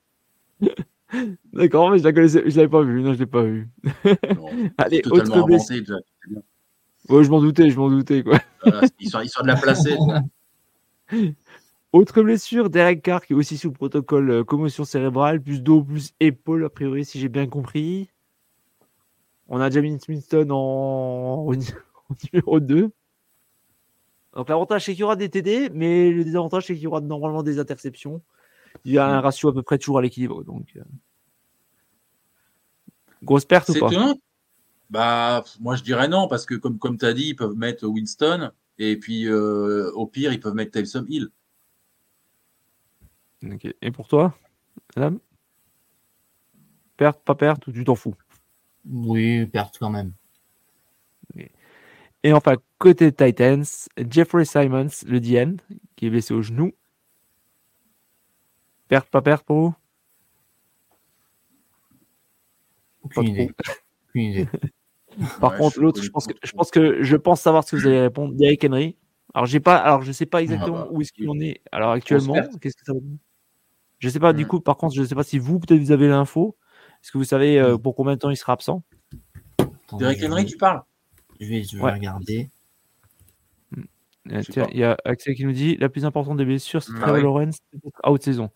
D'accord, mais je la connaissais, je l'avais pas vu. Non, je l'ai pas vu. Non, Allez, autre blessure. Ouais, je m'en doutais, je m'en doutais. Quoi. ils, sont, de la placer. Autre blessure, Derek Carr qui est aussi sous protocole euh, commotion cérébrale, plus dos, plus épaule, a priori, si j'ai bien compris. On a Jamie Smithson en... en numéro 2. Donc l'avantage c'est qu'il y aura des TD, mais le désavantage c'est qu'il y aura normalement des interceptions. Il y a un mm. ratio à peu près toujours à l'équilibre. Donc euh. grosse perte ou pas? Bah moi je dirais non parce que comme comme tu as dit, ils peuvent mettre Winston et puis euh, au pire ils peuvent mettre Taysom Hill. Et pour toi, madame Perte, pas perte, ou tu t'en fous? Oui, perte quand même. Et enfin, côté Titans, Jeffrey Simons, le DN, qui est blessé au genou. Perte, pas perte pour vous? Aucune idée. idée. Par contre, l'autre, je pense que je pense que je pense savoir ce que vous allez répondre. Derrick Henry. Alors j'ai pas, alors je sais pas exactement ah bah, où est-ce qu'il en est. Alors actuellement, qu'est-ce que ça veut dire? Je sais pas. Du coup, par contre, je sais pas si vous peut-être vous avez l'info. Est-ce que vous savez euh, pour combien de temps il sera absent? Derrick Henry, tu parles je vais, regarder. Hmm. il y a Axel qui nous dit la plus importante des blessures, c'est Trevor Lawrence out saison.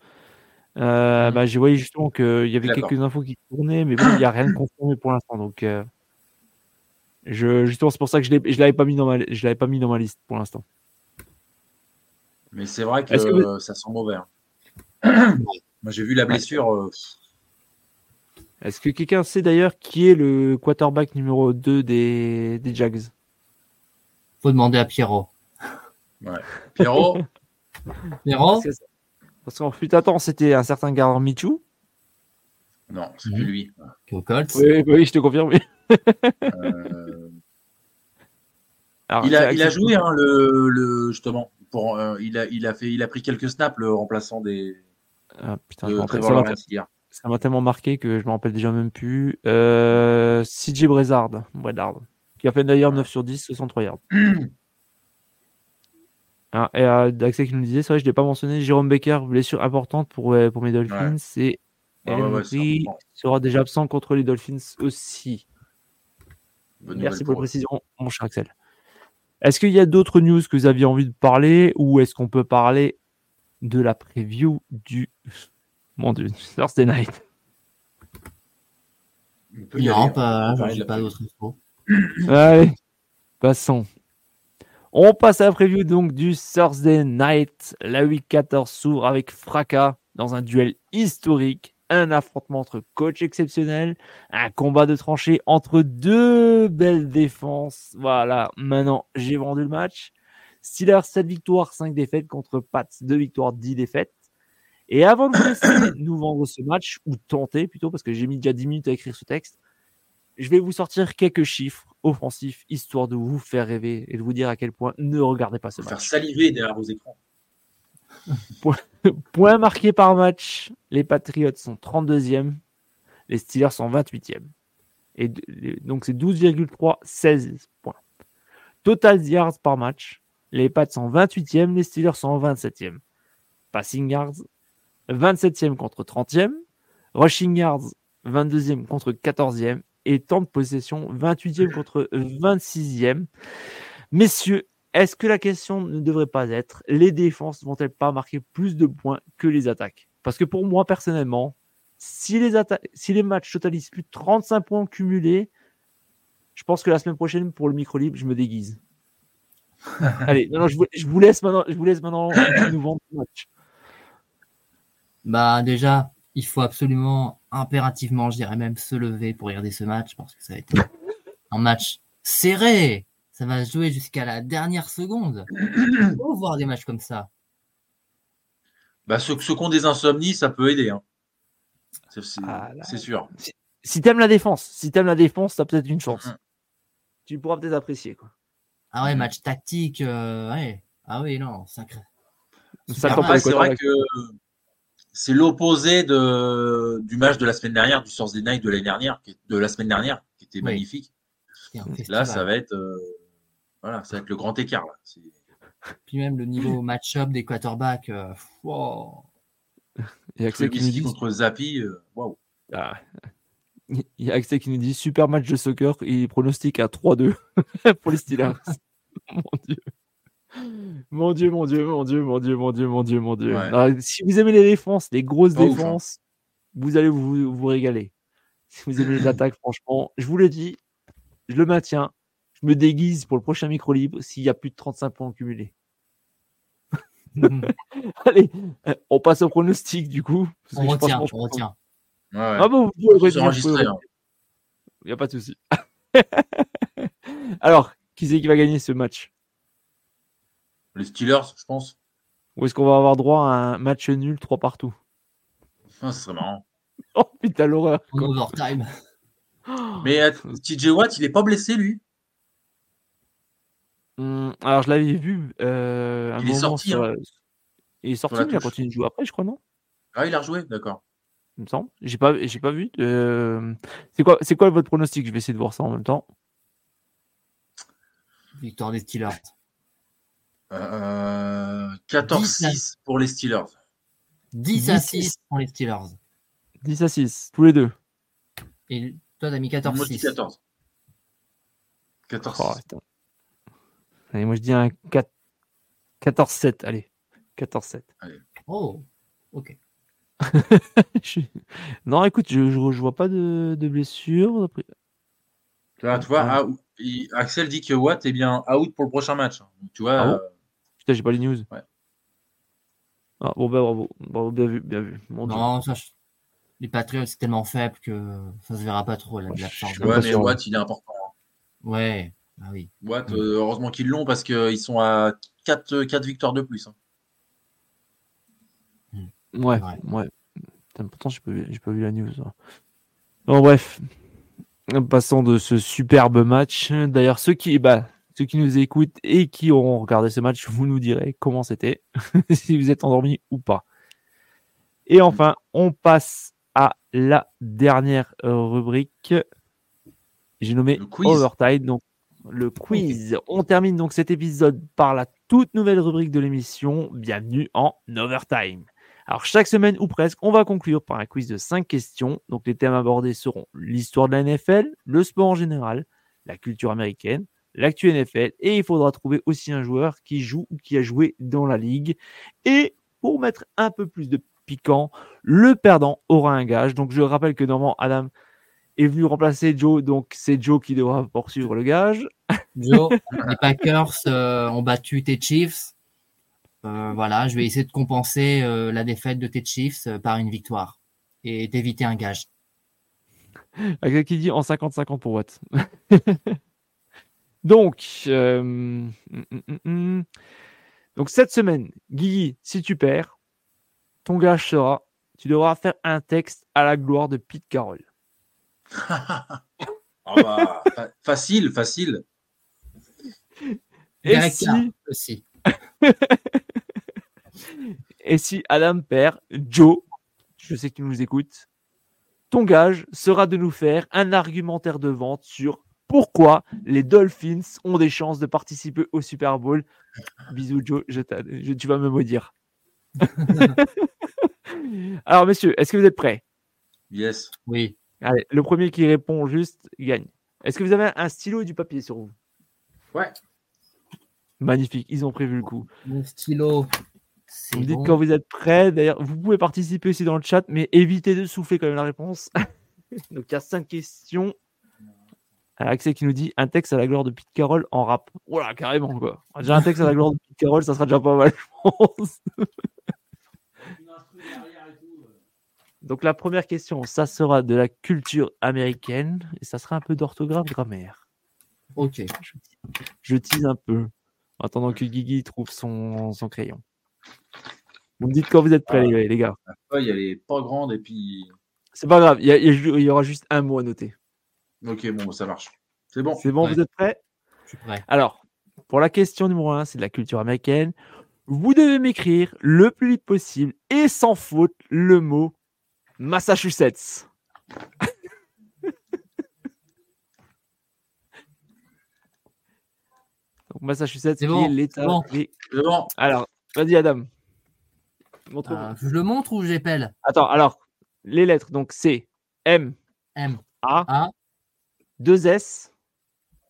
Euh, hmm. bah, j'ai voyé justement qu'il y avait quelques infos qui tournaient, mais bon, il n'y a rien de confirmé pour l'instant. Donc, euh, je, justement, c'est pour ça que je ne l'avais pas, mis dans ma, je l'avais pas mis dans ma liste pour l'instant. Mais c'est vrai que, ça sent mauvais. Hein. Moi, j'ai vu la blessure. Est-ce que quelqu'un sait d'ailleurs qui est le quarterback numéro 2 des, des Jags? Faut demander à Pierrot. Ouais. Pierrot? Pierrot? Parce qu'en fut temps, c'était un certain Gardner Michou. Non, c'est plus mhm. lui. Colts. Oui, oui, je te confirme. euh... il, a, il a joué hein, le, le, justement. Pour, euh, il, a, il, a fait, il a pris quelques snaps le remplaçant des. Ah, putain, de Trevor Lawrence hier. Ça m'a tellement marqué que je me rappelle déjà même plus. Euh, CJ Brézard, qui a fait d'ailleurs 9 sur 10, 63 yards. ah, et euh, Axel qui nous disait, c'est vrai, je ne l'ai pas mentionné, Jérôme Becker, blessure importante pour, euh, pour mes Dolphins. Et Henry sera déjà absent contre les Dolphins aussi. Merci pour la précision, mon cher Axel. Est-ce qu'il y a d'autres news que vous aviez envie de parler ou est-ce qu'on peut parler de la preview du mon Dieu, Thursday Night. Non, pas, pas d'autres infos. Allez, passons. On passe à la preview donc du Thursday Night. La week 14 s'ouvre avec fracas dans un duel historique. Un affrontement entre coachs exceptionnels, un combat de tranchées entre deux belles défenses. Voilà, maintenant j'ai vendu le match. Steelers 7 victoires, 5 défaites contre Pats 2 victoires, 10 défaites. Et avant de laisser nous vendre ce match, ou tenter plutôt, parce que j'ai mis déjà 10 minutes à écrire ce texte, je vais vous sortir quelques chiffres offensifs, histoire de vous faire rêver et de vous dire à quel point ne regardez pas ce match. Faire saliver derrière vos écrans. Point, marqué par match, les Patriots sont 32e, les Steelers sont 28e. Et donc c'est 12,3, 16 points. Total yards par match, les Pats sont 28e, les Steelers sont 27e. Passing yards, 27e contre 30e. Rushing yards, 22e contre 14e. Et temps de possession, 28e contre 26e. Messieurs, est-ce que la question ne devrait pas être les défenses vont-elles pas marquer plus de points que les attaques? Parce que pour moi, personnellement, si les, si les matchs totalisent plus de 35 points cumulés, je pense que la semaine prochaine, pour le micro libre, je me déguise. Allez, non, je, vous, laisse maintenant, je vous laisse maintenant nous vendre le match. Bah déjà, il faut absolument, impérativement, je dirais même se lever pour regarder ce match parce que ça va être un match serré. Ça va se jouer jusqu'à la dernière seconde. Il faut voir des matchs comme ça. Bah, ceux, qui ont des insomnies, ça peut aider. Hein. C'est ah sûr. Si, si t'aimes la défense, si t'aimes la défense, t'as peut-être une chance. Mm. Tu pourras peut-être apprécier. Quoi. Ah ouais, match tactique. Euh, ouais. Ah oui, non, sacré. c'est vrai que c'est l'opposé de, du match de la semaine dernière, du Thursday Night de l'année dernière, de la semaine dernière, qui était magnifique. Là, ça va être, euh, voilà, ça va être le grand écart. Puis même le niveau match-up des quarterbacks. Euh, wow. Et qui nous dit contre Zappi, euh, waouh. Ah. Il y a Axel qui nous dit super match de soccer et il pronostique à 3-2 pour les Steelers. mon Dieu. Mon Dieu, mon Dieu, mon Dieu, mon Dieu, mon Dieu, mon Dieu, mon Dieu. si vous aimez les défenses, les grosses hein. défenses, vous allez vous, vous régaler. Si vous aimez les attaques, franchement, je vous le dis, je le maintiens. Je me déguise pour le prochain micro libre s'il y a plus de 35 points cumulés. Allez, euh, on passe au pronostic du coup. On retient, on retient. Ah bon, vous pouvez hein. Il n'y a pas de souci. Alors, qui c'est qui va gagner ce match? Les Steelers, je pense. Ou est-ce qu'on va avoir droit à un match nul 3 partout? Ah, Ce serait marrant. oh putain, l'horreur. Overtime. Mais euh, TJ Watt, il est pas blessé, lui mmh, Alors, je l'avais vu. Euh, il, est sorti, hein. il est sorti. il a continué de jouer après, je crois, non? Ah, il a rejoué, d'accord. Il me semble. J'ai pas, j'ai pas vu. Euh... C'est quoi, c'est quoi votre pronostic? Je vais essayer de voir ça en même temps. Victoire des Steelers. Euh, 14-6 pour les Steelers. 10 à 6 pour les Steelers. 10 à 6, tous les deux. Et toi, t'as mis 14 Moi, je dis 14. 14 oh, Allez, moi, je dis un 4... 14-7. Allez, 14-7. Oh, ok. non, écoute, je, je, vois pas de, de blessure. Tu vois, tu vois ah, Axel dit que Watt est bien out pour le prochain match. tu vois. Ah euh... Putain, j'ai pas les news. Ouais. Ah, bon, bah, bravo. bravo. Bien vu, bien vu. non, ça, les Patriots, c'est tellement faible que ça se verra pas trop. Là, ouais, mais Watt, il est important. Hein. Ouais, ah oui. Watt, mm. euh, heureusement qu'ils l'ont parce qu'ils sont à 4, 4 victoires de plus. Hein. Ouais, ouais. Pourtant, j'ai pas, vu, pas vu la news. Hein. Bon, bref. Passons de ce superbe match. D'ailleurs, ceux qui, bah, ceux qui nous écoutent et qui auront regardé ce match, vous nous direz comment c'était, si vous êtes endormis ou pas. Et enfin, on passe à la dernière rubrique. J'ai nommé Overtime, donc le quiz. On termine donc cet épisode par la toute nouvelle rubrique de l'émission. Bienvenue en Overtime. Alors, chaque semaine ou presque, on va conclure par un quiz de 5 questions. Donc, les thèmes abordés seront l'histoire de la NFL, le sport en général, la culture américaine, l'actu NFL, et il faudra trouver aussi un joueur qui joue ou qui a joué dans la ligue. Et pour mettre un peu plus de piquant, le perdant aura un gage. Donc, je rappelle que normalement, Adam est venu remplacer Joe, donc c'est Joe qui devra poursuivre le gage. Joe, les Packers euh, ont battu tes Chiefs. Euh, voilà, je vais essayer de compenser euh, la défaite de tes Chiefs par une victoire et d'éviter un gage. Qui dit en 50-50 pour Watt. Donc, mm, mm, mm, donc cette semaine, Guigui, si tu perds, ton gage sera, tu devras faire un texte à la gloire de Pete Carroll. oh bah, facile, facile. Et si... aussi. Et si Adam perd, Joe, je sais que tu nous écoutes, ton gage sera de nous faire un argumentaire de vente sur pourquoi les Dolphins ont des chances de participer au Super Bowl. Bisous Joe, je tu vas me maudire. Alors messieurs, est-ce que vous êtes prêts? Yes. Oui. Allez, le premier qui répond juste gagne. Est-ce que vous avez un stylo et du papier sur vous? Ouais. Magnifique, ils ont prévu le coup. Mon stylo. Vous me dites quand vous êtes prêts. D'ailleurs, vous pouvez participer aussi dans le chat, mais évitez de souffler quand même la réponse. Donc, il y a cinq questions. Axel qui nous dit un texte à la gloire de Pete Carroll en rap. Voilà, carrément quoi. Déjà un texte à la gloire de Pete Carroll, ça sera déjà pas mal, je pense. Donc la première question, ça sera de la culture américaine et ça sera un peu d'orthographe grammaire. Ok. Je, tease un peu en attendant que Guigui trouve son, son crayon. Vous me dites quand vous êtes prêts, ah, les, gars. La feuille, elle est pas grande et puis. C'est pas grave, il y, aura juste un mot à noter. Ok, bon, ça marche. C'est bon. C'est bon, vous êtes prêts? Je suis prêt. Alors, pour la question numéro 1, c'est de la culture américaine. Vous devez m'écrire le plus vite possible et sans faute le mot Massachusetts. Donc Massachusetts, c'est bon, l'État. Bon. Alors, vas-y Adam. Euh, je le montre ou j'épelle? Attends, alors, les lettres, donc c'est M, M, A. A. 2 S.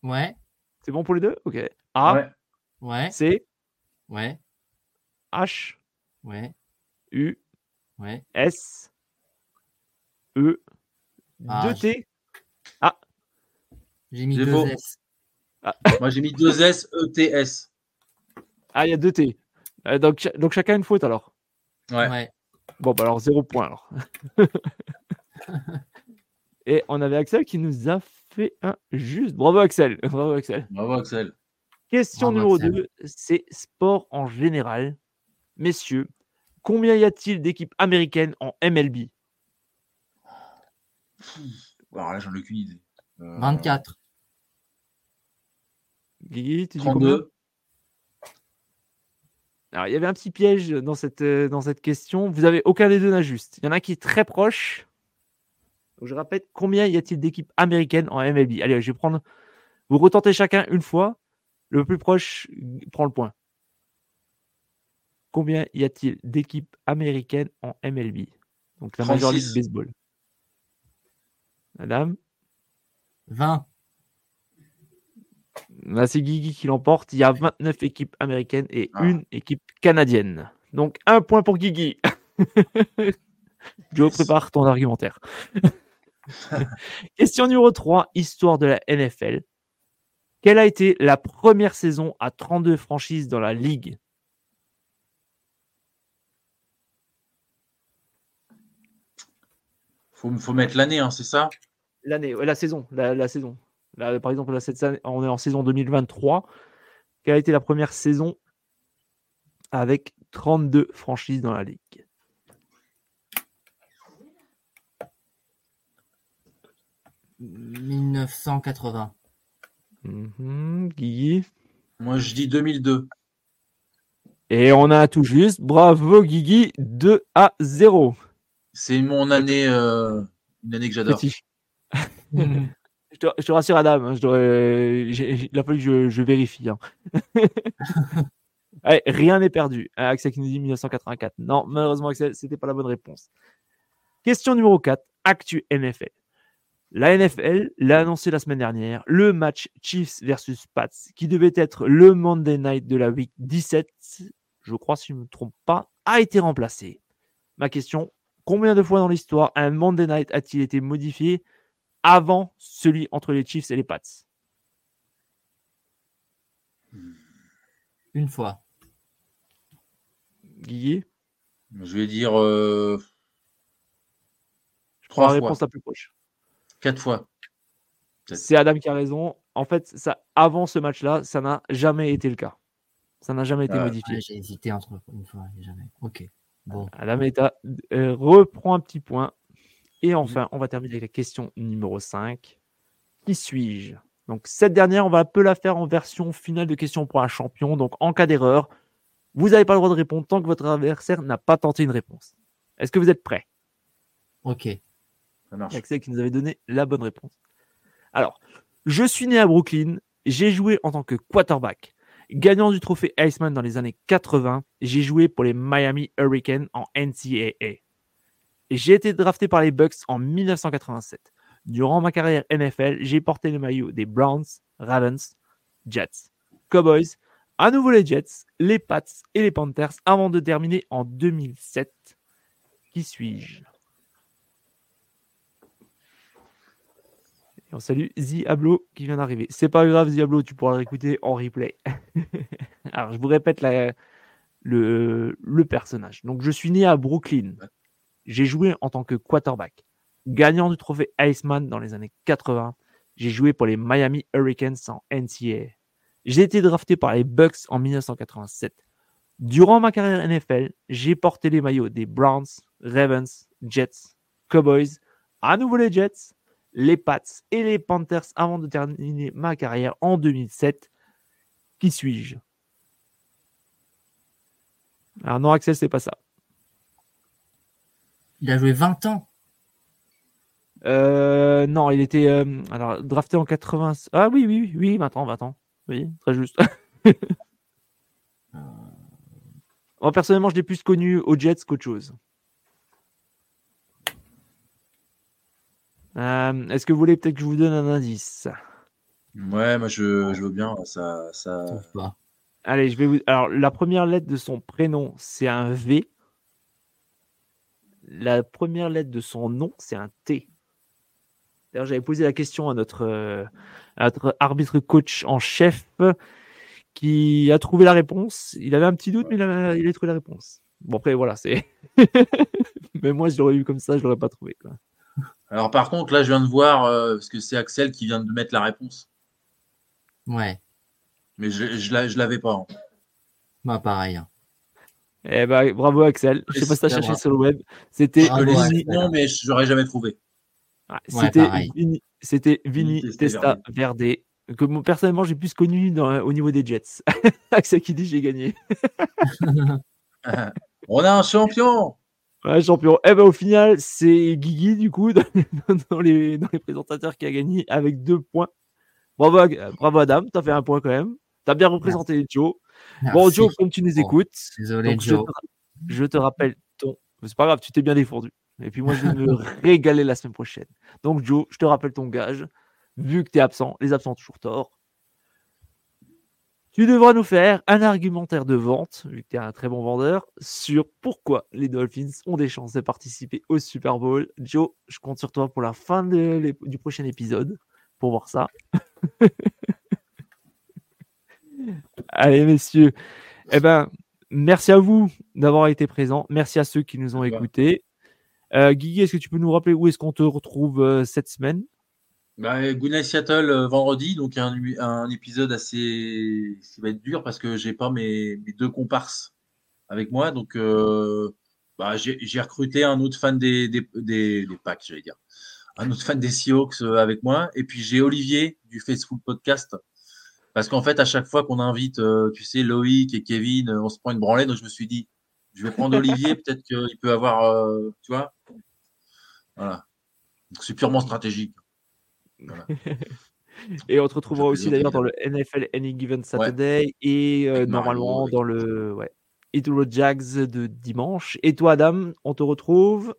Ouais. C'est bon pour les deux? Ok. A. Ouais. Ouais. C. Ouais. H. Ouais. U. Ouais. S. E. Ah, 2 T. J'ai mis deux faux. S. Moi, j'ai mis 2 S, E, T, S. Ah, il y a 2 T. Euh, donc, donc chacun une faute alors. Ouais. Ouais. Bon, bah alors zéro point alors. Et on avait Axel qui nous a fait un juste. Bravo Axel. Bravo Axel. Bravo, Axel. Question Bravo, numéro Axel. 2, c'est sport en général. Messieurs, combien y a-t-il d'équipes américaines en MLB Alors là, j'en ai aucune idée. Euh, 24. Guigui, tu dis combien? 32. Alors, il y avait un petit piège dans cette, euh, dans cette question. Vous avez aucun des deux n'a juste. Il y en a un qui est très proche. Donc, je répète, combien y a-t-il d'équipes américaines en MLB Allez, je vais prendre. Vous retentez chacun une fois. Le plus proche prend le point. Combien y a-t-il d'équipes américaines en MLB Donc la Major League 36. Baseball. Madame? Vingt. Là, c'est Guigui qui l'emporte. Il y a 29 équipes américaines et Ah. une équipe canadienne. Donc, un point pour Guigui. Joe, prépare ton argumentaire. Question numéro 3, histoire de la NFL. Quelle a été la première saison à 32 franchises dans la ligue? Faut, faut mettre l'année, hein, c'est ça? L'année, la saison, la, la saison. Là, par exemple, là, cette année, on est en saison 2023. Quelle a été la première saison avec 32 franchises dans la ligue? 1980. Mhm, Guigui. Moi, je dis 2002. Et on a tout juste. Bravo Guigui, 2 à 0. C'est mon année, euh, une année que j'adore. Petit. Je te, je te rassure, Adam, hein, je j'ai- il a fallu que je, je vérifie. hein. Allez, rien n'est perdu. Ah, Axel qui nous dit 1984. Non, malheureusement, Axel, c'était pas la bonne réponse. Question numéro 4, Actu NFL. La NFL l'a annoncé la semaine dernière, le match Chiefs versus Pats, qui devait être le Monday Night de la Week 17, je crois si je ne me trompe pas, a été remplacé. Ma question, combien de fois dans l'histoire un Monday Night a-t-il été modifié avant celui entre les Chiefs et les Pats? Une fois. Guigui Je vais dire euh, Je prends la trois la plus proche. Quatre fois. C'est Adam qui a raison. En fait, ça, avant ce match-là, ça n'a jamais été le cas. Ça n'a jamais été Ouais. modifié. Ouais, J'ai hésité entre une fois et jamais. Ok. Bon. Adam Eta euh, reprend un petit point. Et enfin, on va terminer avec la question numéro 5. Qui suis-je? Donc, cette dernière, on va un peu la faire en version finale de questions pour un champion. Donc, en cas d'erreur, vous n'avez pas le droit de répondre tant que votre adversaire n'a pas tenté une réponse. Est-ce que vous êtes prêts? Ok. Ça marche. Qui nous avait donné la bonne réponse. Alors, je suis né à Brooklyn, j'ai joué en tant que quarterback. Gagnant du trophée Iceman dans les années 80, j'ai joué pour les Miami Hurricanes en NCAA. J'ai été drafté par les Bucks en 1987. Durant ma carrière NFL, j'ai porté le maillot des Browns, Ravens, Jets, Cowboys, à nouveau les Jets, les Pats et les Panthers avant de terminer en 2007. Qui suis-je? Et on salue Diablo qui vient d'arriver. C'est pas grave, Diablo, tu pourras le réécouter en replay. Alors, je vous répète le, le personnage. Donc, je suis né à Brooklyn. J'ai joué en tant que quarterback. Gagnant du trophée Iceman dans les années 80, j'ai joué pour les Miami Hurricanes en NCAA. J'ai été drafté par les Bucks en 1987. Durant ma carrière NFL, j'ai porté les maillots des Browns, Ravens, Jets, Cowboys, à nouveau les Jets, les Pats et les Panthers avant de terminer ma carrière en 2007. Qui suis-je? Alors non, Axel, c'est pas ça. Il a joué 20 ans. Euh, non, il était euh, alors drafté en 80. Ah oui, oui, oui, oui, 20 ans, 20 ans. Oui, très juste. Moi, personnellement, je l'ai plus connu aux Jets qu'autre chose. Euh, est-ce que vous voulez peut-être que je vous donne un indice? Ouais, moi je, veux bien. Ça, ça... Pas. Allez, je vais vous. Alors, la première lettre de son prénom, c'est un V. La première lettre de son nom, c'est un T. D'ailleurs, j'avais posé la question à notre, euh, à notre arbitre coach en chef qui a trouvé la réponse. Il avait un petit doute, mais il a, il a trouvé la réponse. Bon, après, voilà, c'est. mais moi, je l'aurais eu comme ça, je l'aurais pas trouvé. Quoi. Alors, par contre, là, je viens de voir, euh, parce que c'est Axel qui vient de mettre la réponse. Ouais. Mais je ne l'avais pas. Hein. Moi, pareil. Hein. Eh ben, bravo Axel. Je sais pas si tu as cherché sur le web. C'était. Non, mais je n'aurais jamais trouvé. c'était Vini, c'était Vini Testa Verde. Que moi, personnellement, j'ai plus connu dans, au niveau des Jets. Axel qui dit j'ai gagné. On a un champion. Ouais, champion. Eh ben, au final, c'est Guigui, du coup, dans, les, dans les présentateurs qui a gagné avec deux points. Bravo, bravo Adam, tu as fait un point quand même. Tu as bien représenté Joe. Bon, Joe, comme tu nous écoutes, Désolé, Joe. Je, te, rappelle ton. C'est pas grave, tu t'es bien défendu. Et puis moi, je vais me régaler la semaine prochaine. Donc, Joe, je te rappelle ton gage. Vu que tu es absent, les absents ont toujours tort. Tu devras nous faire un argumentaire de vente, vu que tu es un très bon vendeur, sur pourquoi les Dolphins ont des chances de participer au Super Bowl. Joe, je compte sur toi pour la fin du prochain épisode pour voir ça. Allez, messieurs. Eh ben, merci à vous d'avoir été présents. Merci à ceux qui nous ont écoutés. Euh, Guigui, est-ce que tu peux nous rappeler où est-ce qu'on te retrouve euh, cette semaine? Bah, Good Night Seattle euh, vendredi, donc un, un, épisode assez qui va être dur parce que j'ai pas mes, deux comparses avec moi, donc euh, bah, j'ai recruté un autre fan des, des, des, des packs, j'allais dire, un autre fan des Seahawks euh, avec moi, et puis j'ai Olivier du Facebook Podcast, parce qu'en fait à chaque fois qu'on invite, tu sais, Loïc et Kevin, on se prend une branlée, donc je me suis dit, je vais prendre Olivier, peut-être qu'il peut avoir, tu vois, voilà, c'est purement stratégique. et on te retrouvera aussi d'ailleurs dans le NFL Any Given Saturday et euh, normalement dans le ouais, Jags de dimanche. Et toi, Adam, on te retrouve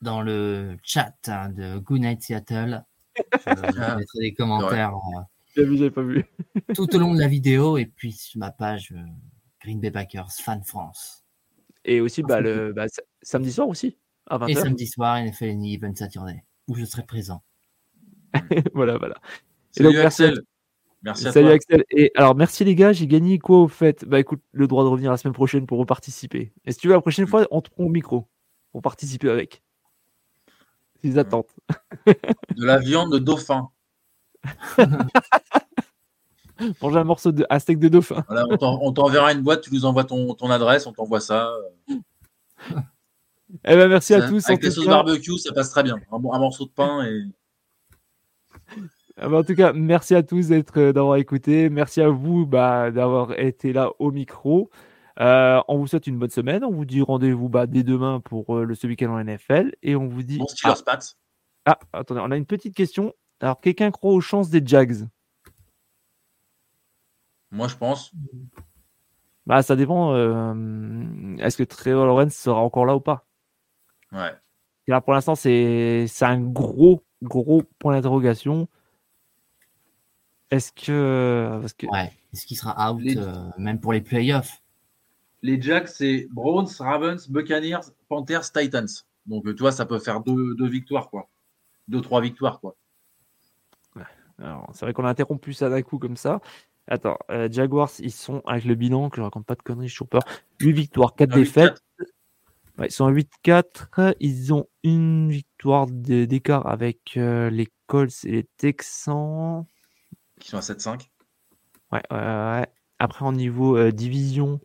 dans le chat hein, de Good Night Seattle. Je mettrai des commentaires. J'ai vu, j'ai pas vu. tout au long de la vidéo et puis sur ma page euh, Green Bay Packers Fan France. Et aussi bah, le bah, samedi soir aussi. À 20h. Et samedi soir NFL Any Given Saturday où je serai présent. voilà, voilà. Salut Axel. Merci à Salut Axel. Et alors, merci les gars, j'ai gagné quoi au fait? Bah écoute, le droit de revenir la semaine prochaine pour reparticiper. Et si tu veux, la prochaine fois, on te prend au micro pour participer avec. Ils attendent. De la viande de dauphin. Manger un morceau de steak de dauphin. Voilà, on t'enverra une boîte, tu nous envoies ton, ton adresse, on t'envoie ça. Eh ben merci à tous. Avec des sauces barbecue, ça passe très bien. Un, un morceau de pain et. Ah bah, en tout cas, merci à tous d'être, euh, d'avoir écouté. Merci à vous bah, d'avoir été là au micro. Euh, on vous souhaite une bonne semaine. On vous dit rendez-vous bah, dès demain pour euh, le ce week-end en NFL. Et on vous dit. Bon Steelers ah, ah, attendez, on a une petite question. Alors, quelqu'un croit aux chances des Jags? Moi, je pense. Bah, ça dépend. Est-ce que Trevor Lawrence sera encore là ou pas? Ouais. là, pour l'instant, c'est un gros, gros point d'interrogation. Est-ce que. Parce que... Ouais. Est-ce qu'il sera out euh, même pour les playoffs? Les Jacks, c'est Browns, Ravens, Buccaneers, Panthers, Titans. Donc, tu vois, ça peut faire deux, deux victoires, quoi. Deux, trois victoires, quoi. c'est vrai qu'on a interrompu ça d'un coup comme ça. Attends, euh, Jaguars, ils sont avec le bilan, que je raconte pas de conneries, je suis peur. 8 victoires, 4 défaites. ils sont à 8-4. Ils ont une victoire d'écart avec euh, les Colts et les Texans qui sont à 7-5. Ouais, ouais, Après, en niveau euh, division,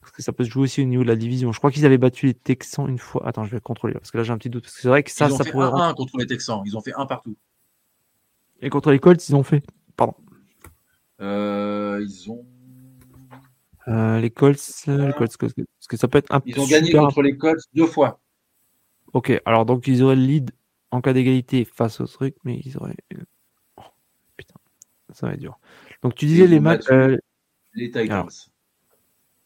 parce que ça peut se jouer aussi au niveau de la division. Je crois qu'ils avaient battu les Texans une fois. Attends, je vais contrôler parce que là j'ai un petit doute. Parce que c'est vrai que ça, ils ont ça fait pourrait. Un, contre les Texans, ils ont fait un partout. Et contre les Colts, ils ont fait. Pardon. Euh, ils ont. Euh, les Colts, les Colts, parce que ça peut être un Ils ont gagné contre les Colts deux fois. Ok, alors donc ils auraient le lead en cas d'égalité face au truc, mais ils auraient. Oh, putain, ça va être dur. Donc tu disais les matchs. Euh, les Titans.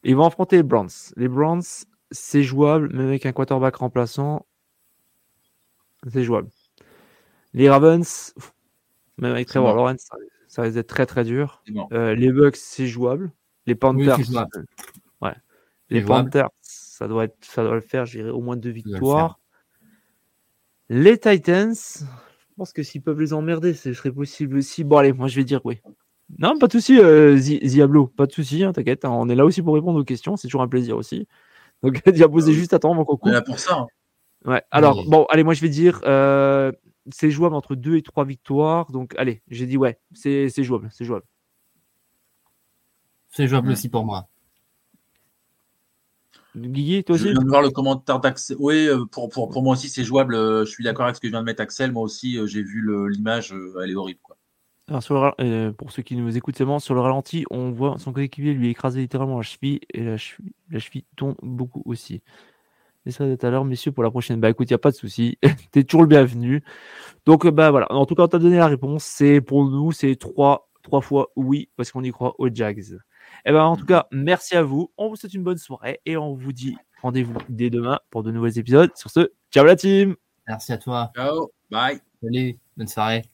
ils vont affronter les Browns. Les Browns, c'est jouable, mais avec un quarterback remplaçant. c'est jouable. Les Ravens, même avec Trevor Lawrence, ça, risque d'être très très dur. Euh, les Bucks, c'est jouable. Les Panthers, ouais. Les Panthers, ça doit, être, ça doit le faire, je dirais au moins deux victoires. Les Titans, je pense que s'ils peuvent les emmerder, ce serait possible aussi. Bon, allez, moi je vais dire oui. Non, pas de souci, euh, Diablo, pas de souci, hein, t'inquiète. Hein, on est là aussi pour répondre aux questions, c'est toujours un plaisir aussi. Donc Diablo, c'est juste attendre mon concours. On est là pour ça. Hein. Ouais. Alors, bon, allez, moi je vais dire, euh, c'est jouable entre 2 et 3 victoires. Donc, allez, j'ai dit ouais, c'est jouable, c'est jouable. C'est jouable aussi pour moi. Guigui, toi aussi Je viens de voir le commentaire d'Axel. Oui, euh, pour, pour, pour, moi aussi, c'est jouable. Euh, je suis d'accord avec ce que vient de mettre Axel. Moi aussi, j'ai vu l'image, elle est horrible. Quoi. Alors, sur pour ceux qui nous écoutent seulement, sur le ralenti, on voit son coéquipier lui écraser littéralement la cheville et la cheville, la cheville tombe beaucoup aussi. Et ça tout à l'heure, messieurs, pour la prochaine. Bah écoute, il n'y a pas de souci. tu es toujours le bienvenu. Donc, bah voilà. En tout cas, on t'a donné la réponse. C'est pour nous, c'est trois, trois fois oui, parce qu'on y croit aux Jags. Et eh ben, en tout cas, merci à vous. On vous souhaite une bonne soirée et on vous dit rendez-vous dès demain pour de nouveaux épisodes. Sur ce, ciao la team. Merci à toi. Ciao. Bye. Salut. Bonne soirée.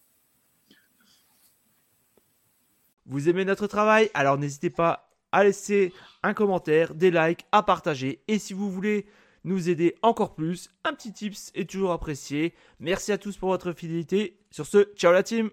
Vous aimez notre travail? Alors n'hésitez pas à laisser un commentaire, des likes, à partager. Et si vous voulez nous aider encore plus. Un petit tips est toujours apprécié. Merci à tous pour votre fidélité. Sur ce, ciao la team